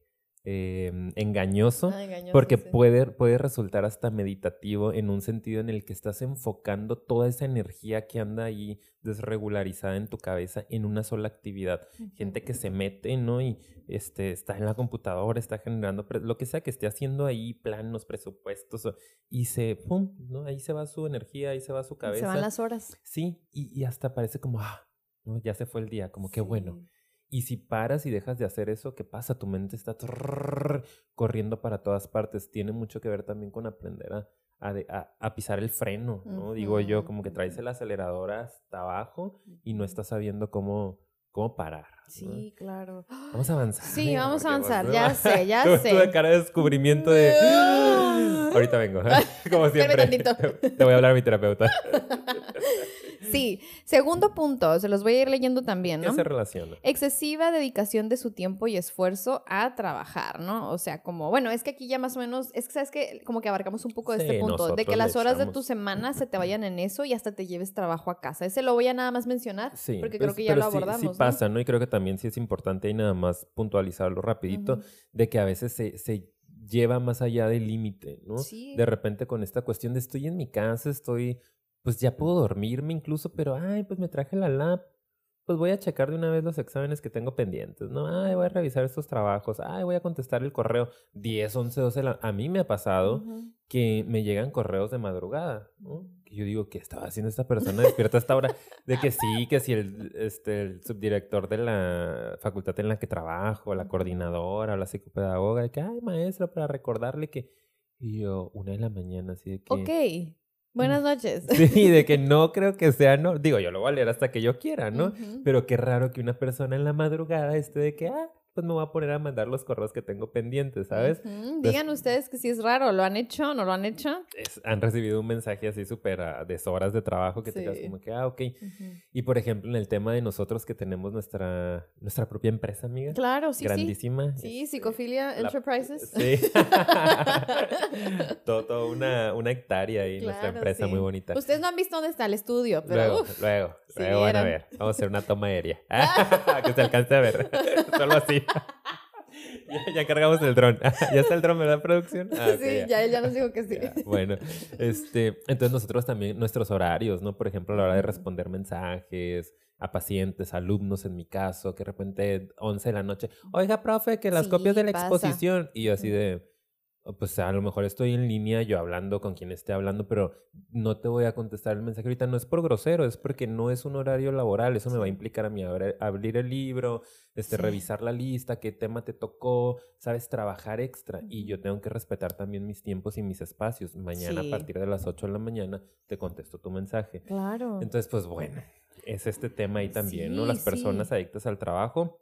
S2: Em, engañoso, ah, porque puede, puede resultar hasta meditativo en un sentido en el que estás enfocando toda esa energía que anda ahí desregularizada en tu cabeza en una sola actividad. Gente que se mete, ¿no? Y este, está en la computadora, está generando lo que sea que esté haciendo ahí, planos, presupuestos, y se, ¡pum! ¿no? Ahí se va su energía, ahí se va su cabeza. Se
S1: van las horas.
S2: Sí, y, y hasta parece como, ah, ¿no? ya se fue el día, como qué bueno. Y si paras y dejas de hacer eso, ¿qué pasa? Tu mente está corriendo para todas partes. Tiene mucho que ver también con aprender a, a, pisar el freno, ¿no? Digo yo, como que traes el acelerador hasta abajo y no estás sabiendo cómo, cómo parar.
S1: Sí, claro.
S2: Vamos a avanzar.
S1: Sí, vamos a avanzar, ya sé, ya sé.
S2: Tuve cara de descubrimiento de... Ahorita vengo, como siempre. Te voy a hablar a mi terapeuta.
S1: Sí. Segundo punto, se los voy a ir leyendo también, ¿no?
S2: ¿Qué se relaciona?
S1: Excesiva dedicación de su tiempo y esfuerzo a trabajar, ¿no? O sea, como, bueno, es que aquí ya más o menos, es que sabes que como que abarcamos un poco de este punto, de que las horas de tu semana se te vayan en eso y hasta te lleves trabajo a casa. Ese lo voy a nada más mencionar, sí, porque creo pues, que ya lo abordamos.
S2: Sí, pasa, ¿no? Y creo que también sí es importante y nada más puntualizarlo rapidito, de que a veces se, se lleva más allá del límite, ¿no? Sí. De repente con esta cuestión de estoy en mi casa, estoy pues ya puedo dormirme incluso, pero, ay, pues me traje la lap, pues voy a checar de una vez los exámenes que tengo pendientes, ¿no? Ay, voy a revisar estos trabajos, ay, voy a contestar el correo 10, 11, 12. A mí me ha pasado que me llegan correos de madrugada, ¿no? Que yo digo, ¿qué estaba haciendo esta persona despierta a esta hora? De que sí, que si el, este, el subdirector de la facultad en la que trabajo, la coordinadora, la psicopedagoga, de que, ay, maestra, para recordarle que... Y yo, una de la mañana, así de que...
S1: Ok. Buenas noches.
S2: Sí, de que no creo que sea, no, digo, yo lo voy a leer hasta que yo quiera, ¿no? Pero qué raro que una persona en la madrugada esté de que, ah, pues me voy a poner a mandar los correos que tengo pendientes, ¿sabes?
S1: Digan ustedes que si es raro, ¿lo han hecho? ¿No lo han hecho?
S2: han recibido un mensaje así súper uh, de horas de trabajo que te quedas como que, ah, ok. Y por ejemplo, en el tema de nosotros que tenemos nuestra, nuestra propia empresa, amiga.
S1: Claro, sí,
S2: Grandísima.
S1: Sí, sí este, Psicofilia Enterprises.
S2: Sí. todo, una, una, hectárea ahí, nuestra empresa muy bonita.
S1: Ustedes no han visto dónde está el estudio, pero
S2: Luego, luego, luego van a ver. Vamos a hacer una toma aérea. que se alcance a ver. Solo así. ya, cargamos el dron. ya está el dron, ¿verdad, producción?
S1: Ah, sí, ya. ya, nos dijo que sí.
S2: Bueno, este, entonces nosotros también, nuestros horarios, ¿no? Por ejemplo, a la hora de responder mensajes a pacientes, alumnos en mi caso, que de repente 11 de la noche, oiga, profe, que las copias de la exposición. Y yo así de pues a lo mejor estoy en línea yo hablando con quien esté hablando, pero no te voy a contestar el mensaje ahorita. No es por grosero, es porque no es un horario laboral. Eso me va a implicar a mí abrir el libro, este, revisar la lista, qué tema te tocó, sabes, trabajar extra. Y yo tengo que respetar también mis tiempos y mis espacios. Mañana a partir de las 8 de la mañana te contesto tu mensaje.
S1: Claro.
S2: Entonces, pues bueno, es este tema ahí también, ¿no? Las personas adictas al trabajo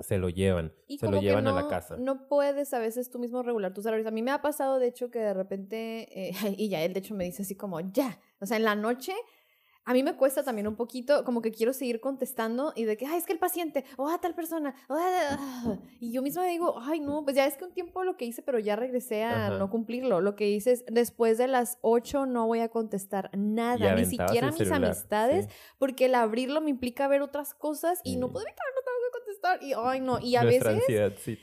S2: se lo llevan, se lo llevan a la casa.
S1: No puedes a veces tú mismo regular tus horarios. A mí me ha pasado, de hecho, que de repente, eh, y ya él de hecho me dice así como, ya, o sea, en la noche a mí me cuesta también un poquito, como que quiero seguir contestando y de que, ay, es que el paciente, o a tal persona, y yo misma digo, ay, no, pues ya es que un tiempo lo que hice, pero ya regresé a no cumplirlo. Lo que hice es, después de las 8 no voy a contestar nada, ni siquiera mis amistades, porque el abrirlo me implica ver otras cosas y no puedo y, ay, no, y a veces... Sí,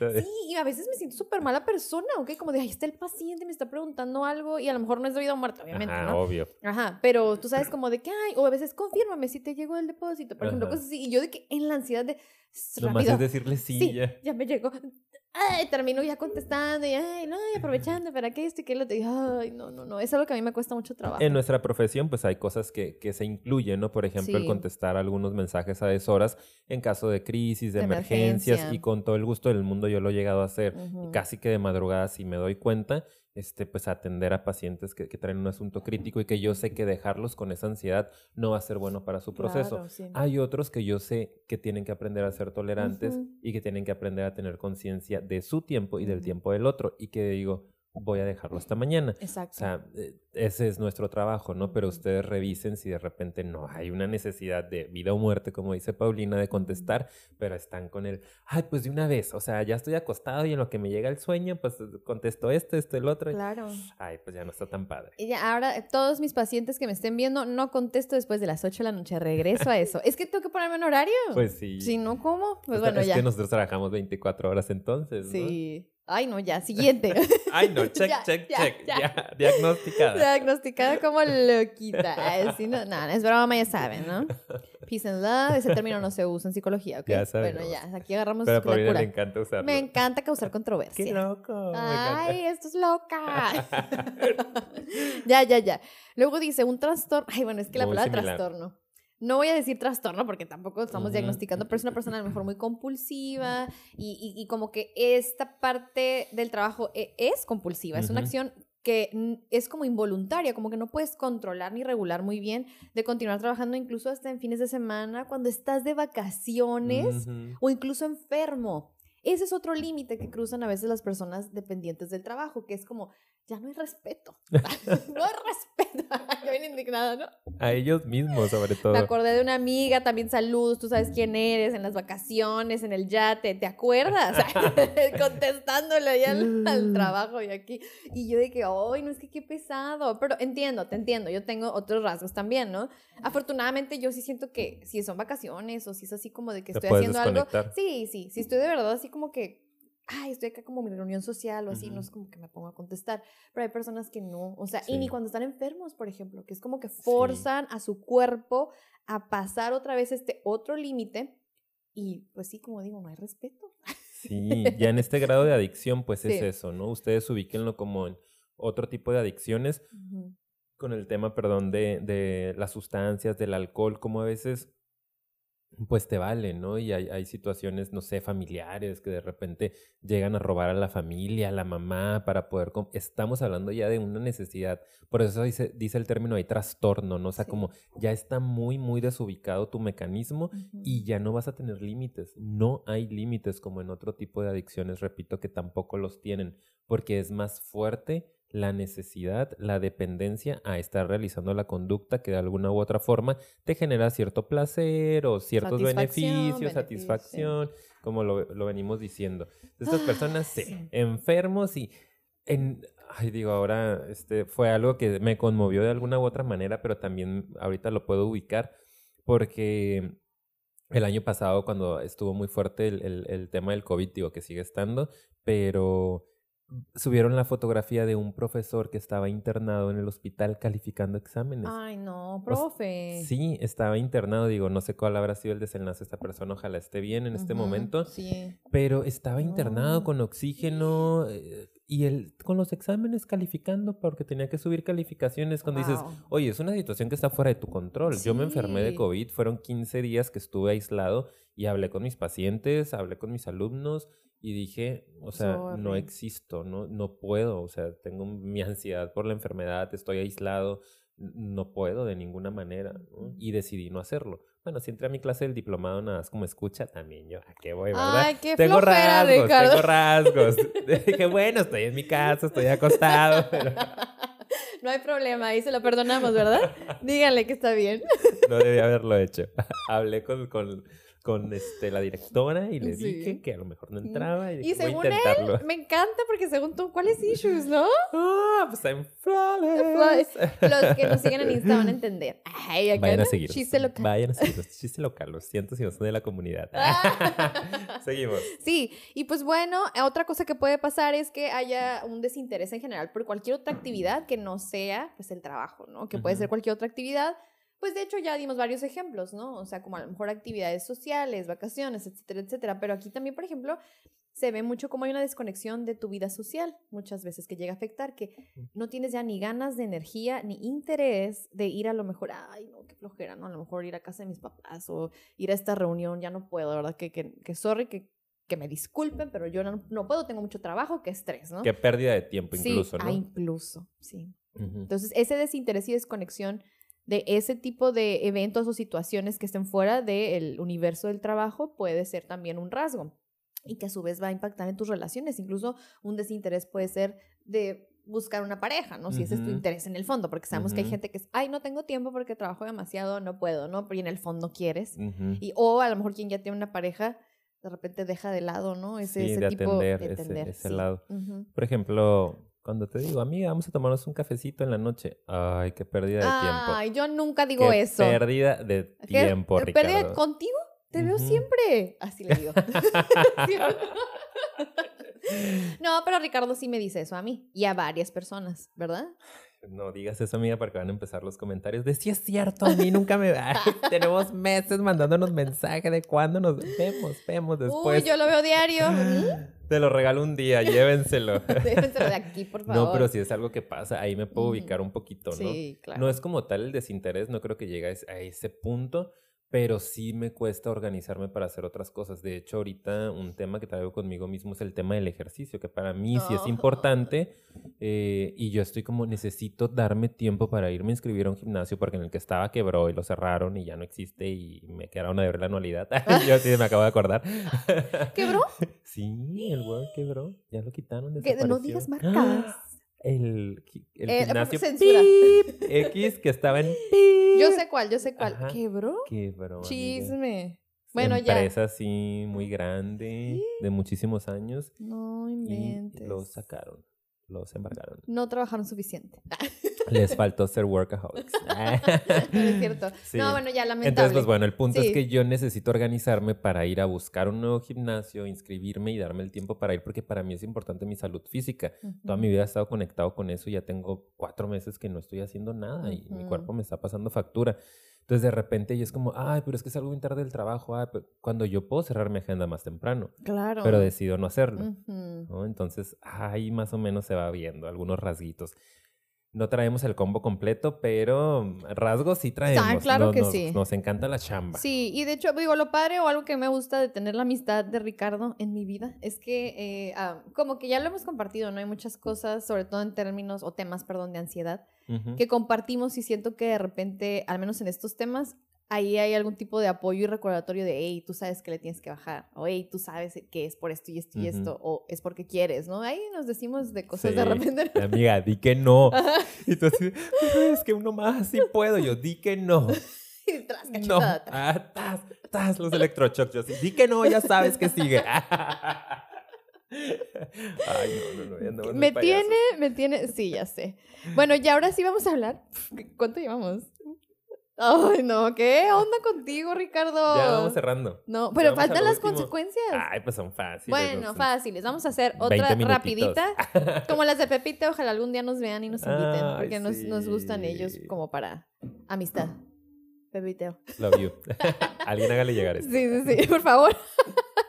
S1: y a veces me siento súper mala persona, ¿ok? Como de, ahí está el paciente, me está preguntando algo y a lo mejor no es de vida o muerte, obviamente, Ajá,
S2: obvio.
S1: Ajá, pero tú sabes como de que, ay, o a veces confírmame si te llegó el depósito, por ejemplo, cosas así. Y yo de que en la ansiedad de...
S2: Lo más es decirle sí, sí
S1: ya. ya me llegó ay, termino ya contestando y, ay, no, y aprovechando para que esto y que lo te ay, no, no, no, es algo que a mí me cuesta mucho trabajo.
S2: En nuestra profesión, pues hay cosas que, que se incluyen, ¿no? Por ejemplo, el contestar algunos mensajes a deshoras en caso de crisis, de, emergencias, y con todo el gusto del mundo yo lo he llegado a hacer casi que de madrugada si me doy cuenta. Este, pues atender a pacientes que, que, traen un asunto crítico y que yo sé que dejarlos con esa ansiedad no va a ser bueno para su proceso. Hay otros que yo sé que tienen que aprender a ser tolerantes y que tienen que aprender a tener conciencia de su tiempo y del tiempo del otro y que digo, voy a dejarlo hasta mañana. Exacto. O sea, eh, ese es nuestro trabajo, ¿no? Pero ustedes revisen si de repente no hay una necesidad de vida o muerte, como dice Paulina, de contestar, pero están con el, ay, pues de una vez, o sea, ya estoy acostado y en lo que me llega el sueño, pues contesto esto, esto, el otro.
S1: Claro.
S2: Ay, pues ya no está tan padre.
S1: Y ya, ahora todos mis pacientes que me estén viendo, no contesto después de las 8 de la noche, regreso a eso. es que tengo que ponerme un horario.
S2: Pues sí.
S1: Si no, ¿cómo? Pues bueno,
S2: es
S1: ya.
S2: Es que nosotros trabajamos 24 horas entonces, ¿no?
S1: Sí. Ay, no, ya, siguiente.
S2: Ay, no, check, check, check. Ya. diagnosticada.
S1: Diagnosticada como loquita. Ay, sí, no, no, es broma, ya saben, ¿no? Peace and love, ese término no se usa en psicología, ¿ok?
S2: Ya saben.
S1: Bueno, ya, aquí agarramos
S2: Pero a le encanta usarlo.
S1: Me encanta causar controversia.
S2: ¡Qué loco!
S1: Ay, esto es loca. ya, ya, ya. Luego dice un trastorno. Ay, bueno, es que la palabra trastorno no voy a decir trastorno porque tampoco estamos diagnosticando, pero es una persona a lo mejor muy compulsiva y, y, como que esta parte del trabajo e, es compulsiva, es una acción que es como involuntaria, como que no puedes controlar ni regular muy bien de continuar trabajando incluso hasta en fines de semana, cuando estás de vacaciones o incluso enfermo. Ese es otro límite que cruzan a veces las personas dependientes del trabajo, que es como, ya no hay respeto. no hay respeto. Yo bien indignada, ¿no?
S2: A ellos mismos, sobre todo.
S1: Me acordé de una amiga, también saludos, tú sabes quién eres, en las vacaciones, en el yate, ¿te acuerdas? Contestándole ahí al, trabajo y aquí. Y yo que, ay, no es que qué pesado. Pero entiendo, te entiendo, yo tengo otros rasgos también, ¿no? Afortunadamente yo sí siento que si son vacaciones o si es así como de que estoy haciendo algo. Sí, sí, si estoy de verdad así como que ay, estoy acá como en mi reunión social o así, no es como que me pongo a contestar, pero hay personas que no, o sea, y ni cuando están enfermos, por ejemplo, que es como que forzan a su cuerpo a pasar otra vez este otro límite y pues sí, como digo, no hay respeto.
S2: Sí, ya en este grado de adicción, pues es eso, ¿no? Ustedes ubíquenlo como en otro tipo de adicciones, con el tema, perdón, de, de las sustancias, del alcohol, como a veces pues te vale, ¿no? Y hay, hay, situaciones, no sé, familiares que de repente llegan a robar a la familia, a la mamá, para poder... Estamos hablando ya de una necesidad. Por eso dice, dice el término hay trastorno, ¿no? O sea, como ya está muy, muy desubicado tu mecanismo y ya no vas a tener límites. No hay límites como en otro tipo de adicciones, repito, que tampoco los tienen, porque es más fuerte la necesidad, la dependencia a estar realizando la conducta que de alguna u otra forma te genera cierto placer o ciertos beneficios, satisfacción, como lo, lo, venimos diciendo. Estas ah, personas, sí, enfermos y en, ay, digo, ahora este, fue algo que me conmovió de alguna u otra manera, pero también ahorita lo puedo ubicar porque el año pasado cuando estuvo muy fuerte el, el, el tema del COVID, digo que sigue estando, pero subieron la fotografía de un profesor que estaba internado en el hospital calificando exámenes.
S1: Ay, no, profe.
S2: sí, estaba internado, digo, no sé cuál habrá sido el desenlace de esta persona, ojalá esté bien en este momento.
S1: Sí.
S2: Pero estaba internado con oxígeno eh, y él con los exámenes calificando porque tenía que subir calificaciones cuando dices, oye, es una situación que está fuera de tu control. Yo me enfermé de COVID, fueron 15 días que estuve aislado y hablé con mis pacientes, hablé con mis alumnos y dije, o sea, no existo, no, no puedo, o sea, tengo mi ansiedad por la enfermedad, estoy aislado, no puedo de ninguna manera, y decidí no hacerlo. Bueno, si entré a mi clase del diplomado nada más como escucha, también yo, ¿a qué voy, verdad?
S1: Ay, qué
S2: tengo rasgos,
S1: Ricardo.
S2: tengo rasgos. dije, bueno, estoy en mi casa, estoy acostado, pero...
S1: No hay problema, ahí se lo perdonamos, ¿verdad? Díganle que está bien.
S2: No debía haberlo hecho. Hablé con, con con este, la directora y le dije que a lo mejor no entraba y, y según intentarlo.
S1: Él, me encanta porque según tú, ¿cuáles issues, no?
S2: Ah, pues en flores.
S1: Los que nos siguen en Insta van a entender. Ay, acá
S2: Vayan a seguir.
S1: Chiste local.
S2: Vayan a seguir. Chiste local. Lo siento si no son de la comunidad. Seguimos.
S1: Sí, y pues bueno, otra cosa que puede pasar es que haya un desinterés en general por cualquier otra actividad que no sea pues el trabajo, ¿no? Que puede ser cualquier otra actividad pues de hecho ya dimos varios ejemplos, ¿no? O sea, como a lo mejor actividades sociales, vacaciones, etcétera, etcétera. Pero aquí también, por ejemplo, se ve mucho como hay una desconexión de tu vida social, muchas veces que llega a afectar, que no tienes ya ni ganas de energía ni interés de ir a lo mejor, ay, no, qué flojera, ¿no? A lo mejor ir a casa de mis papás o ir a esta reunión, ya no puedo, ¿verdad? Que, que, que sorry, que que me disculpen, pero yo no, no puedo, tengo mucho trabajo, qué estrés, ¿no?
S2: Qué pérdida de tiempo incluso,
S1: sí,
S2: ¿no?
S1: Ah, incluso, sí. Entonces, ese desinterés y desconexión de ese tipo de eventos o situaciones que estén fuera del universo del trabajo puede ser también un rasgo y que a su vez va a impactar en tus relaciones. Incluso un desinterés puede ser de buscar una pareja, ¿no? Si ese es tu interés en el fondo, porque sabemos que hay gente que es, ay, no tengo tiempo porque trabajo demasiado, no puedo, ¿no? Pero y en el fondo quieres. Y, o a lo mejor quien ya tiene una pareja, de repente deja de lado, ¿no? Ese,
S2: Sí,
S1: ese
S2: de
S1: tipo
S2: atender
S1: de atender.
S2: ese
S1: sí.
S2: lado. Por ejemplo, cuando te digo, amiga, vamos a tomarnos un cafecito en la noche. Ay, qué pérdida de tiempo.
S1: Ay, yo nunca digo
S2: Qué
S1: eso.
S2: pérdida de
S1: ¿Qué?
S2: tiempo,
S1: pérdida-
S2: Ricardo.
S1: ¿Contigo? Te veo siempre. Así le digo. No, pero Ricardo sí me dice eso a mí y a varias personas, ¿verdad?
S2: No digas eso, amiga, porque van a empezar los comentarios de si es cierto, a mí nunca me Ay, Tenemos meses mandándonos mensaje de cuándo nos vemos, vemos después.
S1: Uy, yo lo veo diario. ¿Mm?
S2: Te lo regalo un día, llévenselo.
S1: Déjenselo de aquí, por favor.
S2: No, pero si es algo que pasa, ahí me puedo ubicar un poquito, ¿no?
S1: Sí, claro.
S2: No es como tal el desinterés, no creo que llegue a ese punto, pero sí me cuesta organizarme para hacer otras cosas. De hecho, ahorita un tema que traigo conmigo mismo es el tema del ejercicio, que para mí sí es
S1: Oh.
S2: importante eh, y yo estoy como necesito darme tiempo para irme a inscribir a un gimnasio porque en el que estaba quebró y lo cerraron y ya no existe y me quedaron a deber la anualidad. yo sí me acabo de acordar.
S1: ¿Quebró?
S2: Sí, el World quebró, ya lo quitaron.
S1: Que no digas marcas.
S2: El, el
S1: Eh,
S2: gimnasio
S1: censura.
S2: Pip X que estaba en Pip.
S1: Yo sé cuál, yo sé cuál.
S2: Ajá.
S1: ¿Quebró?
S2: Quebró. amiga.
S1: Chisme. Bueno, ya.
S2: Empresa así muy grande, de muchísimos años.
S1: No
S2: Y
S1: inventes.
S2: los sacaron, los embargaron.
S1: No trabajaron suficiente.
S2: Les faltó ser workaholics.
S1: No es cierto.
S2: Sí.
S1: No, bueno, ya lamentable.
S2: Entonces, pues bueno, el punto
S1: Sí.
S2: es que yo necesito organizarme para ir a buscar un nuevo gimnasio, inscribirme y darme el tiempo para ir, porque para mí es importante mi salud física. Toda mi vida he estado conectado con eso ya tengo cuatro meses que no estoy haciendo nada y mi
S1: Ujú.
S2: cuerpo me está pasando factura. Entonces de repente y es como, ay, pero es que salgo bien tarde del trabajo, ay, pero-", cuando yo puedo cerrar mi agenda más temprano,
S1: Claro.
S2: pero decido no hacerlo.
S1: Ujú.
S2: ¿no? Entonces ahí más o menos se va viendo algunos rasguitos. No traemos el combo completo, pero rasgos sí traemos.
S1: claro
S2: No-
S1: que
S2: nos,
S1: sí.
S2: Nos encanta la chamba.
S1: Sí, y de hecho, digo, lo padre o algo que me gusta de tener la amistad de Ricardo en mi vida es que, eh, ah, como que ya lo hemos compartido, ¿no? Hay muchas cosas, sobre todo en términos o temas, perdón, de ansiedad, que compartimos y siento que de repente, al menos en estos temas, ahí hay algún tipo de apoyo y recordatorio de, hey, tú sabes que le tienes que bajar, o hey, tú sabes que es por esto y esto y esto, o es porque quieres, ¿no? Ahí nos decimos de cosas de repente.
S2: Amiga, di que no.
S1: Ajá.
S2: Y tú así, "Pero es que uno más sí puedo. Yo, di que no.
S1: Y tras,
S2: No.
S1: tras.
S2: Ah, tas, tas, los electroshocks. Yo así, di que no, ya sabes que sigue. Ay, no, no, no. ya de
S1: Me tiene, me tiene, sí, ya sé. Bueno, y ahora sí vamos a hablar. ¿Cuánto llevamos? Ay, no, ¿qué onda contigo, Ricardo?
S2: Ya vamos cerrando.
S1: No, pero faltan las
S2: último.
S1: consecuencias.
S2: Ay, pues son fáciles.
S1: bueno,
S2: son-
S1: fáciles. Vamos a hacer
S2: 20
S1: otra rapidita. Como las de Pepita, ojalá algún día nos vean y nos inviten.
S2: Ay,
S1: porque nos, nos gustan ellos como para amistad. Pepiteo.
S2: Love you. Alguien hágale llegar esto.
S1: Sí, sí, sí, por favor.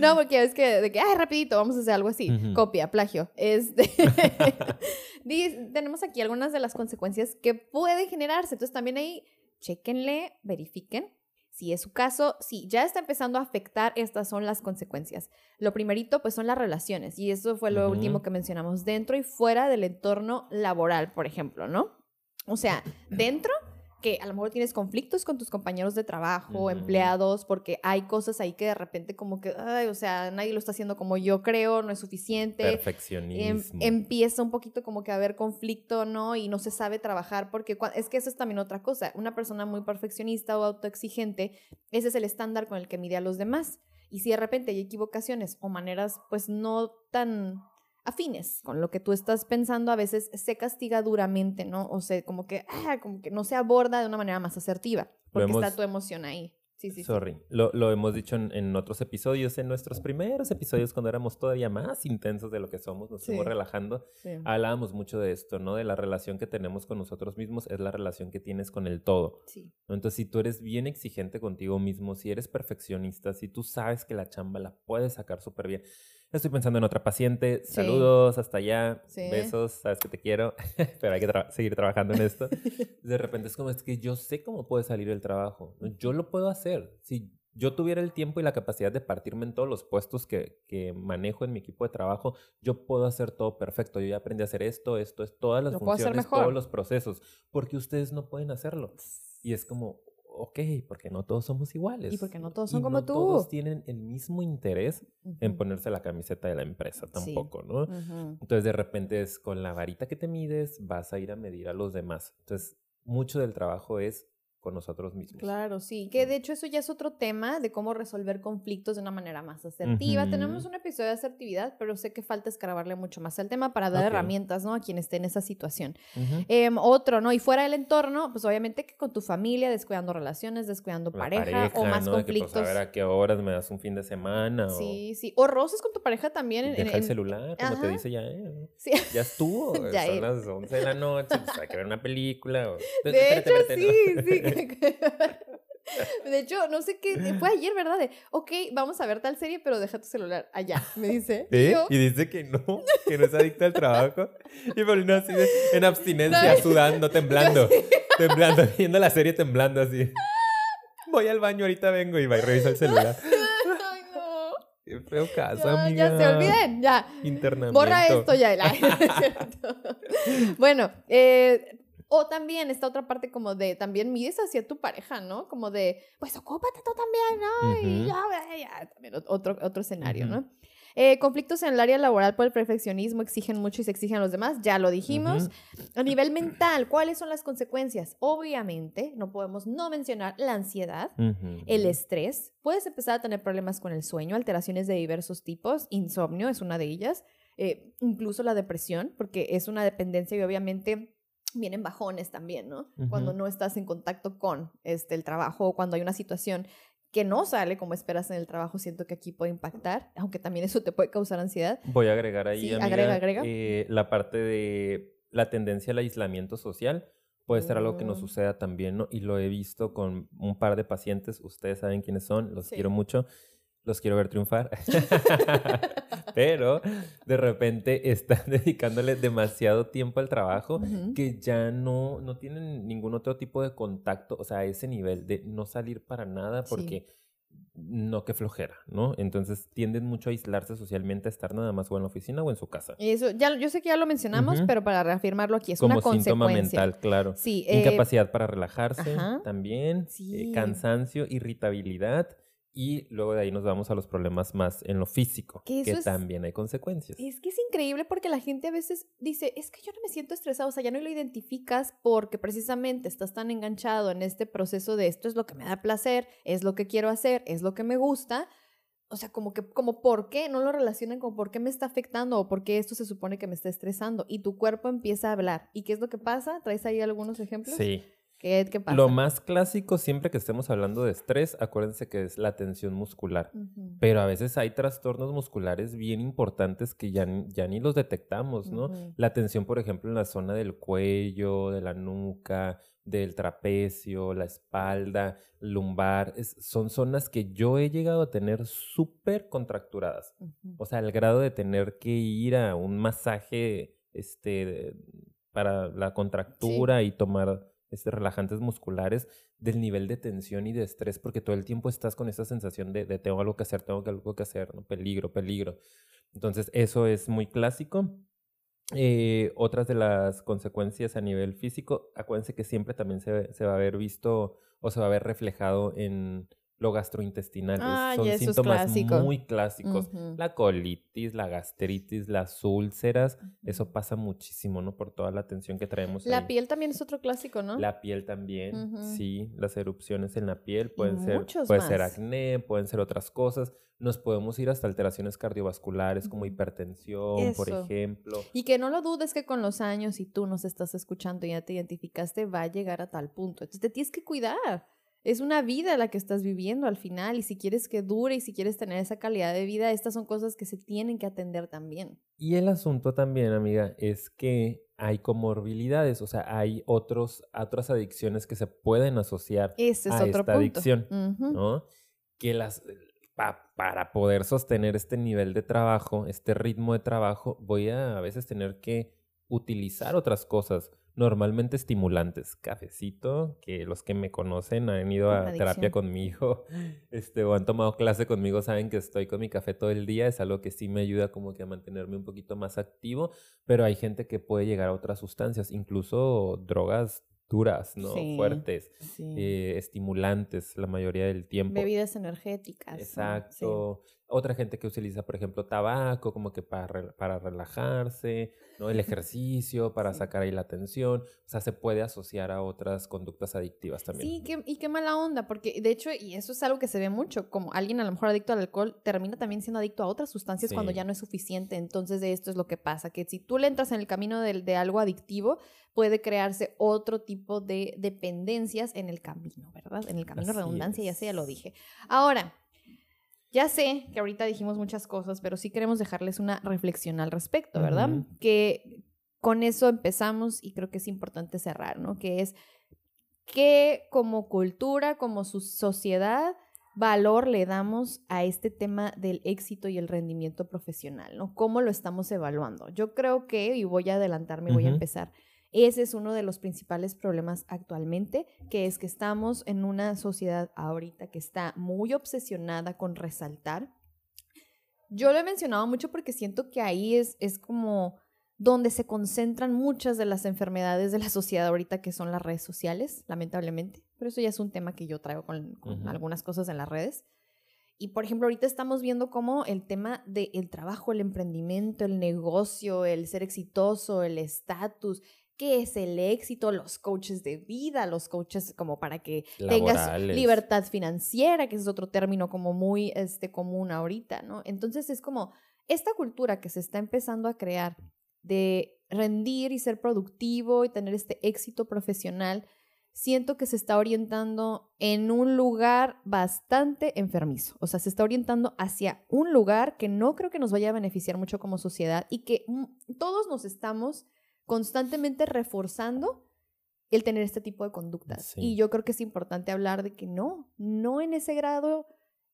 S1: No, porque es que, de que, ay, rapidito, vamos a hacer algo así. Copia, plagio. Este, tenemos aquí algunas de las consecuencias que pueden generarse. Entonces también ahí, chequenle, verifiquen. Si es su caso, si ya está empezando a afectar, estas son las consecuencias. Lo primerito, pues son las relaciones. Y eso fue lo último que mencionamos, dentro y fuera del entorno laboral, por ejemplo, ¿no? O sea, dentro, que a lo mejor tienes conflictos con tus compañeros de trabajo, empleados, porque hay cosas ahí que de repente como que, ay, o sea, nadie lo está haciendo como yo creo, no es suficiente. Em-
S2: Perfeccionismo.
S1: empieza un poquito como que a haber conflicto, ¿no? Y no se sabe trabajar, porque es que eso es también otra cosa. Una persona muy perfeccionista o autoexigente, ese es el estándar con el que mide a los demás. Y si de repente hay equivocaciones o maneras, pues no tan afines con lo que tú estás pensando, a veces se castiga duramente, ¿no? O sea, como que, ah, como que no se aborda de una manera más asertiva, porque
S2: hemos-
S1: está tu emoción ahí. Sí, sí, sí.
S2: Sorry. Lo, lo hemos dicho en, en otros episodios, en nuestros primeros episodios, cuando éramos todavía más intensos de lo que somos, nos
S1: Sí.
S2: fuimos relajando.
S1: Sí.
S2: Hablábamos mucho de esto, ¿no? De la relación que tenemos con nosotros mismos, es la relación que tienes con el todo.
S1: Sí.
S2: ¿no? Entonces, si tú eres bien exigente contigo mismo, si eres perfeccionista, si tú sabes que la chamba la puedes sacar súper bien. Estoy pensando en otra paciente.
S1: Sí.
S2: Saludos, hasta allá.
S1: Sí.
S2: Besos, sabes que te quiero, pero hay que tra- seguir trabajando en esto. De repente es como, es que yo sé cómo puede salir el trabajo. Yo lo puedo hacer. Si yo tuviera el tiempo y la capacidad de partirme en todos los puestos que, que manejo en mi equipo de trabajo, yo puedo hacer todo perfecto. Yo ya aprendí a hacer esto, esto, es todas las funciones, todos los procesos, porque ustedes no pueden hacerlo. Y es como, ok, porque no todos somos iguales.
S1: Y porque no todos son
S2: y
S1: como
S2: no
S1: tú.
S2: Todos tienen el mismo interés en ponerse la camiseta de la empresa,
S1: Sí.
S2: tampoco, ¿no? Entonces de repente es con la varita que te mides, vas a ir a medir a los demás. Entonces, mucho del trabajo es con nosotros mismos.
S1: Claro, sí. Que de hecho eso ya es otro tema de cómo resolver conflictos de una manera más asertiva. Tenemos un episodio de asertividad, pero sé que falta escarbarle mucho más al tema para dar herramientas, ¿no? A quien esté en esa situación. Em, otro, ¿no? Y fuera del entorno, pues obviamente que con tu familia, descuidando relaciones, descuidando pareja, o más
S2: ¿no? De que, pues,
S1: conflictos.
S2: a ver a qué horas me das un fin de semana
S1: Sí, sí. O roces con tu pareja también.
S2: deja
S1: en-
S2: el celular, como te
S1: Ajá.
S2: dice ya, eh,
S1: Sí.
S2: ya estuvo,
S1: Ya
S2: son las 11 de la noche, pues hay que ver una película. o-
S1: De
S2: Espérate,
S1: hecho, sí, sí. De hecho, no sé qué, fue ayer, ¿verdad? De, ok, vamos a ver tal serie, pero deja tu celular allá, me dice.
S2: ¿Eh?
S1: Yo,
S2: Y dice que no, que no es adicta al trabajo. Y Paulina así de- en abstinencia,
S1: No.
S2: sudando, temblando, temblando, viendo la serie temblando así. Voy al baño, ahorita vengo y va y revisa el celular.
S1: Ay, no.
S2: Qué feo caso,
S1: Ya,
S2: amiga.
S1: ya se olviden, ya.
S2: Internamiento.
S1: Borra esto ya. la- bueno, eh, o también esta otra parte como de, también mides hacia tu pareja, ¿no? Como de, pues ocúpate tú también, ¿no? Y
S2: Ujú.
S1: ya, ya, también ot- otro, otro escenario,
S2: Ujú.
S1: ¿no? Eh, conflictos en el área laboral por el perfeccionismo exigen mucho y se exigen a los demás, ya lo dijimos.
S2: Ujú.
S1: A nivel mental, ¿cuáles son las consecuencias? Obviamente, no podemos no mencionar la ansiedad,
S2: Ujú.
S1: el estrés. Puedes empezar a tener problemas con el sueño, alteraciones de diversos tipos. Insomnio es una de ellas. eh, incluso la depresión, porque es una dependencia y obviamente vienen bajones también, ¿no? Cuando
S2: Ujú.
S1: no estás en contacto con este, el trabajo o cuando hay una situación que no sale como esperas en el trabajo, siento que aquí puede impactar, aunque también eso te puede causar ansiedad.
S2: Voy a agregar ahí,
S1: Sí,
S2: amiga,
S1: agrega, agrega.
S2: eh, la parte de la tendencia al aislamiento social. Puede ser algo que nos
S1: Mm.
S2: suceda también, ¿no? Y lo he visto con un par de pacientes. Ustedes saben quiénes son, los
S1: Sí.
S2: quiero mucho. Los quiero ver triunfar. Pero de repente están dedicándole demasiado tiempo al trabajo que ya no, no tienen ningún otro tipo de contacto, o sea, a ese nivel de no salir para nada
S1: Sí.
S2: porque no, que flojera, ¿no? Entonces tienden mucho a aislarse socialmente, a estar nada más o en la oficina o en su casa.
S1: Y eso, ya, yo sé que ya lo mencionamos, pero para reafirmarlo aquí es
S2: Como
S1: una
S2: síntoma
S1: consecuencia.
S2: mental, claro.
S1: Sí, eh,
S2: Incapacidad para relajarse
S1: ajá.
S2: también, eh,
S1: Sí.
S2: cansancio, irritabilidad y luego de ahí nos vamos a los problemas más en lo físico,
S1: Que
S2: que,
S1: eso es-
S2: también hay consecuencias.
S1: Es que es increíble porque la gente a veces dice, es que yo no me siento estresado, o sea, ya no lo identificas porque precisamente estás tan enganchado en este proceso de esto es lo que me da placer, es lo que quiero hacer, es lo que me gusta. O sea, como que, como por qué no lo relacionan con por qué me está afectando o por qué esto se supone que me está estresando. Y tu cuerpo empieza a hablar. ¿Y qué es lo que pasa? ¿Traes ahí algunos ejemplos?
S2: Sí.
S1: ¿Qué, qué pasa?
S2: Lo más clásico siempre que estemos hablando de estrés, acuérdense que es la tensión muscular. Pero a veces hay trastornos musculares bien importantes que ya, ni- ya ni los detectamos, ¿no? La tensión, por ejemplo, en la zona del cuello, de la nuca, del trapecio, la espalda, lumbar, es- son zonas que yo he llegado a tener súper contracturadas. O sea, al grado de tener que ir a un masaje este, para la contractura y tomar este, relajantes musculares del nivel de tensión y de estrés, porque todo el tiempo estás con esa sensación de, de tengo algo que hacer, tengo algo que hacer, ¿no? peligro, peligro. Entonces, eso es muy clásico. Eh, otras de las consecuencias a nivel físico, acuérdense que siempre también se, se va a ver visto o se va a ver reflejado en lo gastrointestinal. Es-
S1: Ay,
S2: Son síntomas
S1: clásico.
S2: muy clásicos. La colitis, la gastritis, las úlceras, eso pasa muchísimo, ¿no? Por toda la tensión que traemos
S1: La
S2: ahí.
S1: piel también es otro clásico, ¿no?
S2: La piel también, sí, las erupciones en la piel pueden ser, puede ser acné, pueden ser otras cosas. Nos podemos ir hasta alteraciones cardiovasculares como hipertensión, por ejemplo.
S1: Y que no lo dudes que con los años, si tú nos estás escuchando y ya te identificaste, va a llegar a tal punto. Entonces te tienes que cuidar. Es una vida la que estás viviendo al final y si quieres que dure y si quieres tener esa calidad de vida, estas son cosas que se tienen que atender también.
S2: Y el asunto también, amiga, es que hay comorbilidades, o sea, hay otros, otras adicciones que se pueden asociar
S1: Ese es
S2: a
S1: otro
S2: esta
S1: punto.
S2: adicción. ¿no? Que las pa- para poder sostener este nivel de trabajo, este ritmo de trabajo, voy a a veces tener que utilizar otras cosas normalmente estimulantes, cafecito, que los que me conocen han ido a terapia conmigo, este, o han tomado clase conmigo, saben que estoy con mi café todo el día, es algo que sí me ayuda como que a mantenerme un poquito más activo, pero hay gente que puede llegar a otras sustancias, incluso drogas duras, ¿no? Fuertes, eh, estimulantes la mayoría del tiempo.
S1: Bebidas energéticas.
S2: Exacto. Otra gente que utiliza, por ejemplo, tabaco como que para, para relajarse, ¿no? El ejercicio, para sacar ahí la tensión. O sea, se puede asociar a otras conductas adictivas también.
S1: Sí, y qué mala onda, porque de hecho, y eso es algo que se ve mucho, como alguien a lo mejor adicto al alcohol termina también siendo adicto a otras sustancias cuando ya no es suficiente. Entonces, de esto es lo que pasa, que si tú le entras en el camino de, de algo adictivo, puede crearse otro tipo de dependencias en el camino, ¿verdad? En el camino de redundancia, ya sé, ya lo dije. Ahora, ya sé que ahorita dijimos muchas cosas, pero sí queremos dejarles una reflexión al respecto, ¿verdad? Que con eso empezamos y creo que es importante cerrar, ¿no? Que es que como cultura, como su sociedad, valor le damos a este tema del éxito y el rendimiento profesional, ¿no? ¿Cómo lo estamos evaluando? Yo creo que, y voy a adelantarme, voy a empezar, ese es uno de los principales problemas actualmente, que es que estamos en una sociedad ahorita que está muy obsesionada con resaltar. Yo lo he mencionado mucho porque siento que ahí es, es como donde se concentran muchas de las enfermedades de la sociedad ahorita, que son las redes sociales, lamentablemente. Pero eso ya es un tema que yo traigo con, algunas cosas en las redes. Y por ejemplo, ahorita estamos viendo cómo el tema del trabajo, el emprendimiento, el negocio, el ser exitoso, el estatus, qué es el éxito, los coaches de vida, los coaches como para que tengas libertad financiera, que es otro término como muy este, común ahorita, ¿no? Entonces es como esta cultura que se está empezando a crear de rendir y ser productivo y tener este éxito profesional, siento que se está orientando en un lugar bastante enfermizo. O sea, se está orientando hacia un lugar que no creo que nos vaya a beneficiar mucho como sociedad y que mm, todos nos estamos constantemente reforzando el tener este tipo de conductas. Y yo creo que es importante hablar de que no, no en ese grado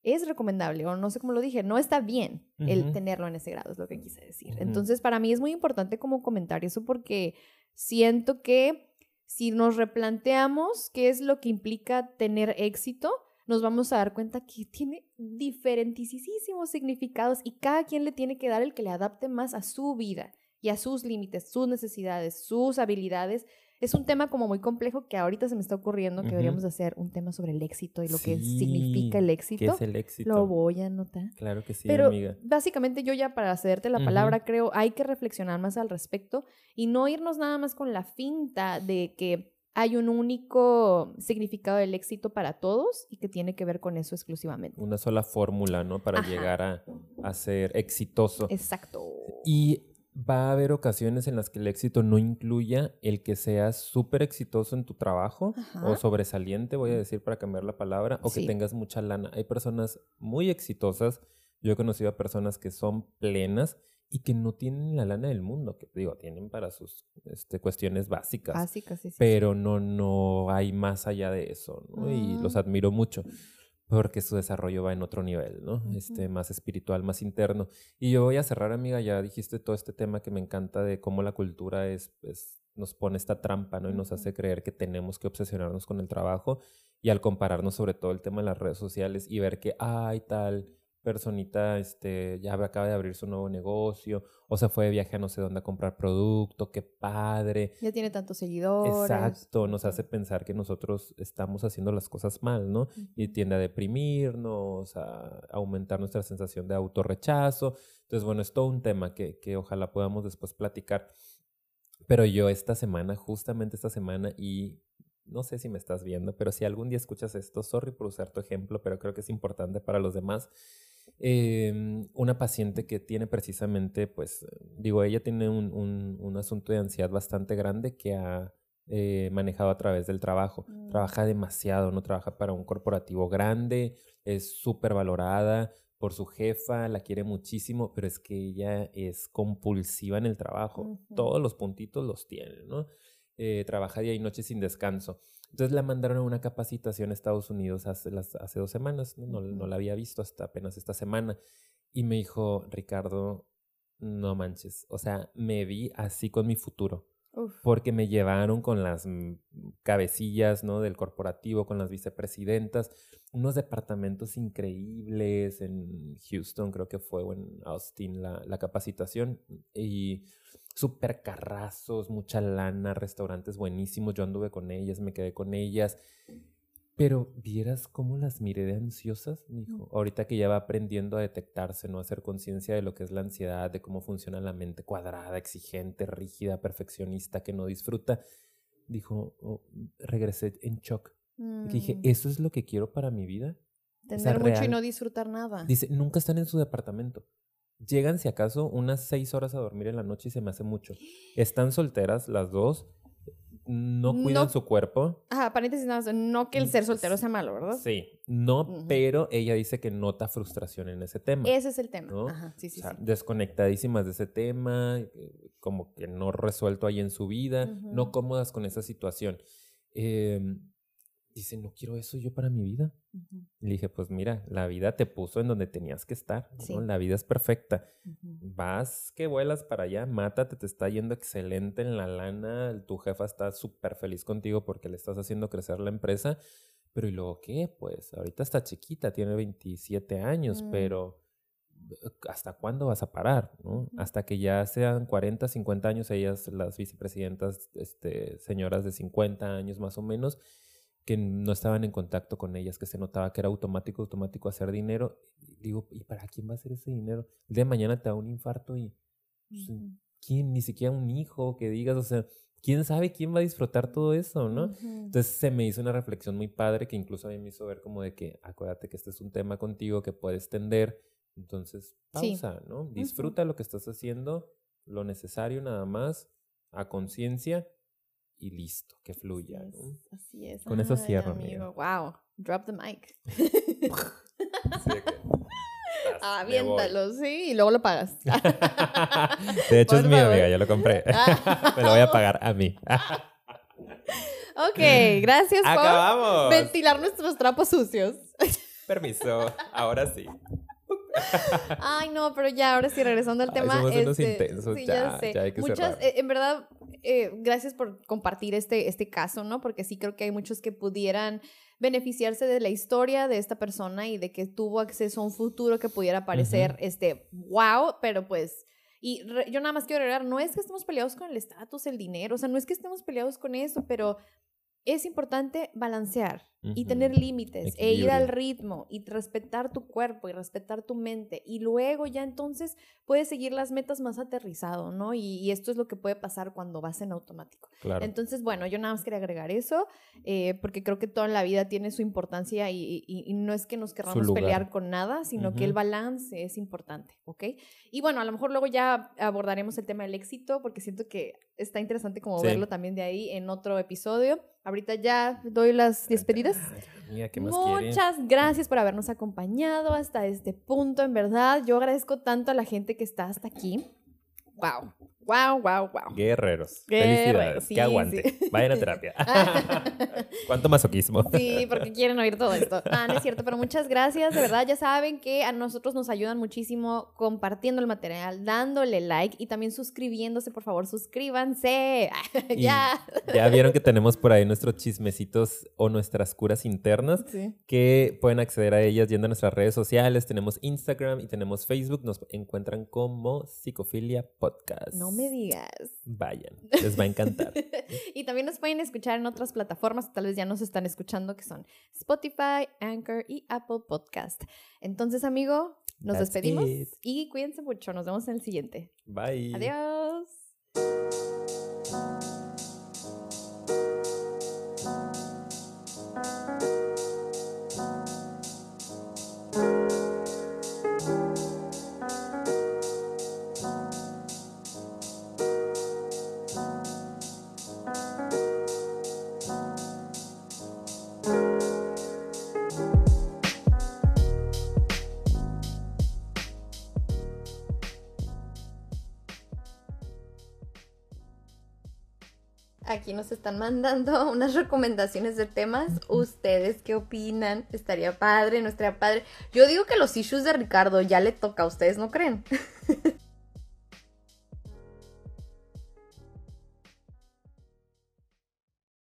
S1: es recomendable, o no sé cómo lo dije, no está bien el tenerlo en ese grado, es lo que quise decir. Entonces, para mí es muy importante como comentar eso porque siento que si nos replanteamos qué es lo que implica tener éxito, nos vamos a dar cuenta que tiene diferentísimos significados y cada quien le tiene que dar el que le adapte más a su vida y a sus límites, sus necesidades, sus habilidades. Es un tema como muy complejo que ahorita se me está ocurriendo que deberíamos hacer un tema sobre el éxito y lo que significa el éxito.
S2: ¿Qué es el éxito?
S1: Lo voy a anotar.
S2: Claro que sí,
S1: Pero
S2: amiga.
S1: básicamente yo ya para cederte la palabra creo hay que reflexionar más al respecto y no irnos nada más con la finta de que hay un único significado del éxito para todos y que tiene que ver con eso exclusivamente.
S2: Una sola fórmula, ¿no? Para llegar a, a, ser exitoso.
S1: Exacto.
S2: Y va a haber ocasiones en las que el éxito no incluya el que seas súper exitoso en tu trabajo o sobresaliente, voy a decir para cambiar la palabra, o que tengas mucha lana. Hay personas muy exitosas, yo he conocido a personas que son plenas y que no tienen la lana del mundo, que digo, tienen para sus este, cuestiones básicas.
S1: Básicas, sí,
S2: Pero no, no hay más allá de eso, ¿no? Y los mm. admiro mucho porque su desarrollo va en otro nivel, ¿no? Este, más espiritual, más interno. Y yo voy a cerrar, amiga, ya dijiste todo este tema que me encanta de cómo la cultura es, es nos pone esta trampa, ¿no? Y nos hace creer que tenemos que obsesionarnos con el trabajo y al compararnos sobre todo el tema de las redes sociales y ver que, ay, tal, personita este, ya acaba de abrir su nuevo negocio o se fue de viaje a no sé dónde a comprar producto, qué padre.
S1: Ya tiene tantos seguidores.
S2: Exacto, nos hace pensar que nosotros estamos haciendo las cosas mal, ¿no? Y tiende a deprimirnos, a aumentar nuestra sensación de autorrechazo. Entonces, bueno, es todo un tema que, que ojalá podamos después platicar. Pero yo esta semana, justamente esta semana, y no sé si me estás viendo, pero si algún día escuchas esto, sorry por usar tu ejemplo, pero creo que es importante para los demás. Em, una paciente que tiene precisamente, pues, digo, ella tiene un, un, asunto de ansiedad bastante grande que ha eh, manejado a través del trabajo. Mm. Trabaja demasiado, no trabaja para un corporativo grande, es súper valorada por su jefa, la quiere muchísimo, pero es que ella es compulsiva en el trabajo. Todos los puntitos los tiene, ¿no? Eh, trabaja día y noche sin descanso. Entonces la mandaron a una capacitación a Estados Unidos hace, hace dos semanas, ¿no? No, la había visto hasta apenas esta semana. Y me dijo, Ricardo, no manches, o sea, me vi así con mi futuro. porque me llevaron con las cabecillas, ¿no? Del corporativo, con las vicepresidentas, unos departamentos increíbles en Houston, creo que fue, o en Austin, la, la capacitación, y súper carrazos, mucha lana, restaurantes buenísimos, yo anduve con ellas, me quedé con ellas, pero vieras cómo las miré de ansiosas, dijo. Ahorita que ya va aprendiendo a detectarse, ¿no? A hacer conciencia de lo que es la ansiedad, de cómo funciona la mente cuadrada, exigente, rígida, perfeccionista, que no disfruta. Dijo, oh, regresé en shock. dije, mm. ¿eso es lo que quiero para mi vida?
S1: Tener mucho y no disfrutar nada.
S2: Dice, nunca están en su departamento. Llegan, si acaso, unas seis horas a dormir en la noche y se me hace mucho. Están solteras las dos no cuidan su cuerpo.
S1: Ajá, paréntesis nada no que el ser soltero sea malo, ¿verdad?
S2: Sí, no, pero ella dice que nota frustración en ese tema.
S1: Ese es el tema. Ajá, sí, sí, sí.
S2: Desconectadísimas de ese tema, como que no resuelto ahí en su vida, no cómodas con esa situación. Eh, dice, no quiero eso yo para mi vida. Le dije, pues mira, la vida te puso en donde tenías que estar, La vida es perfecta. Vas que vuelas para allá, mátate, te está yendo excelente en la lana, tu jefa está súper feliz contigo porque le estás haciendo crecer la empresa, pero ¿y luego qué? Pues ahorita está chiquita, tiene 27 años, mm. pero ¿hasta cuándo vas a parar? Hasta que ya sean 40, 50 años, ellas, las vicepresidentas, este, señoras de 50 años más o menos, que no estaban en contacto con ellas, que se notaba que era automático, automático hacer dinero. Digo, ¿y para quién va a hacer ese dinero? El día de mañana te da un infarto y pues, ¿quién? Ni siquiera un hijo que digas, o sea, ¿quién sabe quién va a disfrutar todo eso, no? Entonces se me hizo una reflexión muy padre que incluso a mí me hizo ver como de que, acuérdate que este es un tema contigo que puedes tender, entonces pausa, ¿no? Disfruta lo que estás haciendo, lo necesario nada más, a conciencia y listo, que fluya.
S1: Así es.
S2: Con eso cierro, amigo.
S1: Wow, drop the mic. sí, Aviéntalo, sí, y luego lo pagas.
S2: de hecho, es mío, amiga, ya lo compré. Me lo voy a pagar a mí.
S1: ok, gracias por ventilar nuestros trapos sucios.
S2: Permiso, ahora sí.
S1: Ay, no, pero ya, ahora sí, regresando al tema.
S2: Ay, somos este, intensos, ya, ya, hay que
S1: Muchas, eh, en verdad, eh, gracias por compartir este, este caso, ¿no? Porque sí creo que hay muchos que pudieran beneficiarse de la historia de esta persona y de que tuvo acceso a un futuro que pudiera parecer, este, wow, pero pues... Y yo nada más quiero agregar, no es que estemos peleados con el estatus, el dinero, o sea, no es que estemos peleados con eso, pero es importante balancear y tener límites e ir al ritmo y respetar tu cuerpo y respetar tu mente y luego ya entonces puedes seguir las metas más aterrizado, ¿no? Y, esto es lo que puede pasar cuando vas en automático. Entonces, bueno, yo nada más quería agregar eso eh, porque creo que toda la vida tiene su importancia y, no es que nos queramos pelear con nada, sino que el balance es importante, ¿ok? Y bueno, a lo mejor luego ya abordaremos el tema del éxito porque siento que está interesante como verlo también de ahí en otro episodio. Ahorita ya doy las despedidas. Muchas gracias por habernos acompañado hasta este punto, en verdad. Yo agradezco tanto a la gente que está hasta aquí. Wow. Wow, wow, wow.
S2: Guerreros. Felicidades. que aguante. Vayan a terapia. ¿Cuánto masoquismo?
S1: Sí, porque quieren oír todo esto. Ah, no es cierto, pero muchas gracias. De verdad, ya saben que a nosotros nos ayudan muchísimo compartiendo el material, dándole like y también suscribiéndose. Por favor, suscríbanse. ya.
S2: Ya vieron que tenemos por ahí nuestros chismecitos o nuestras curas internas que pueden acceder a ellas yendo a nuestras redes sociales. Tenemos Instagram y tenemos Facebook. Nos encuentran como Psicofilia Podcast.
S1: No me digas.
S2: Vayan, les va a encantar.
S1: y también nos pueden escuchar en otras plataformas, tal vez ya nos están escuchando, que son Spotify, Anchor y Apple Podcast. Entonces, amigo, nos despedimos y cuídense mucho. Nos vemos en el siguiente.
S2: Bye.
S1: Adiós. Aquí nos están mandando unas recomendaciones de temas. ¿Ustedes qué opinan? ¿Estaría padre? ¿No estaría padre? Yo digo que los issues de Ricardo ya le toca a ustedes, ¿no creen?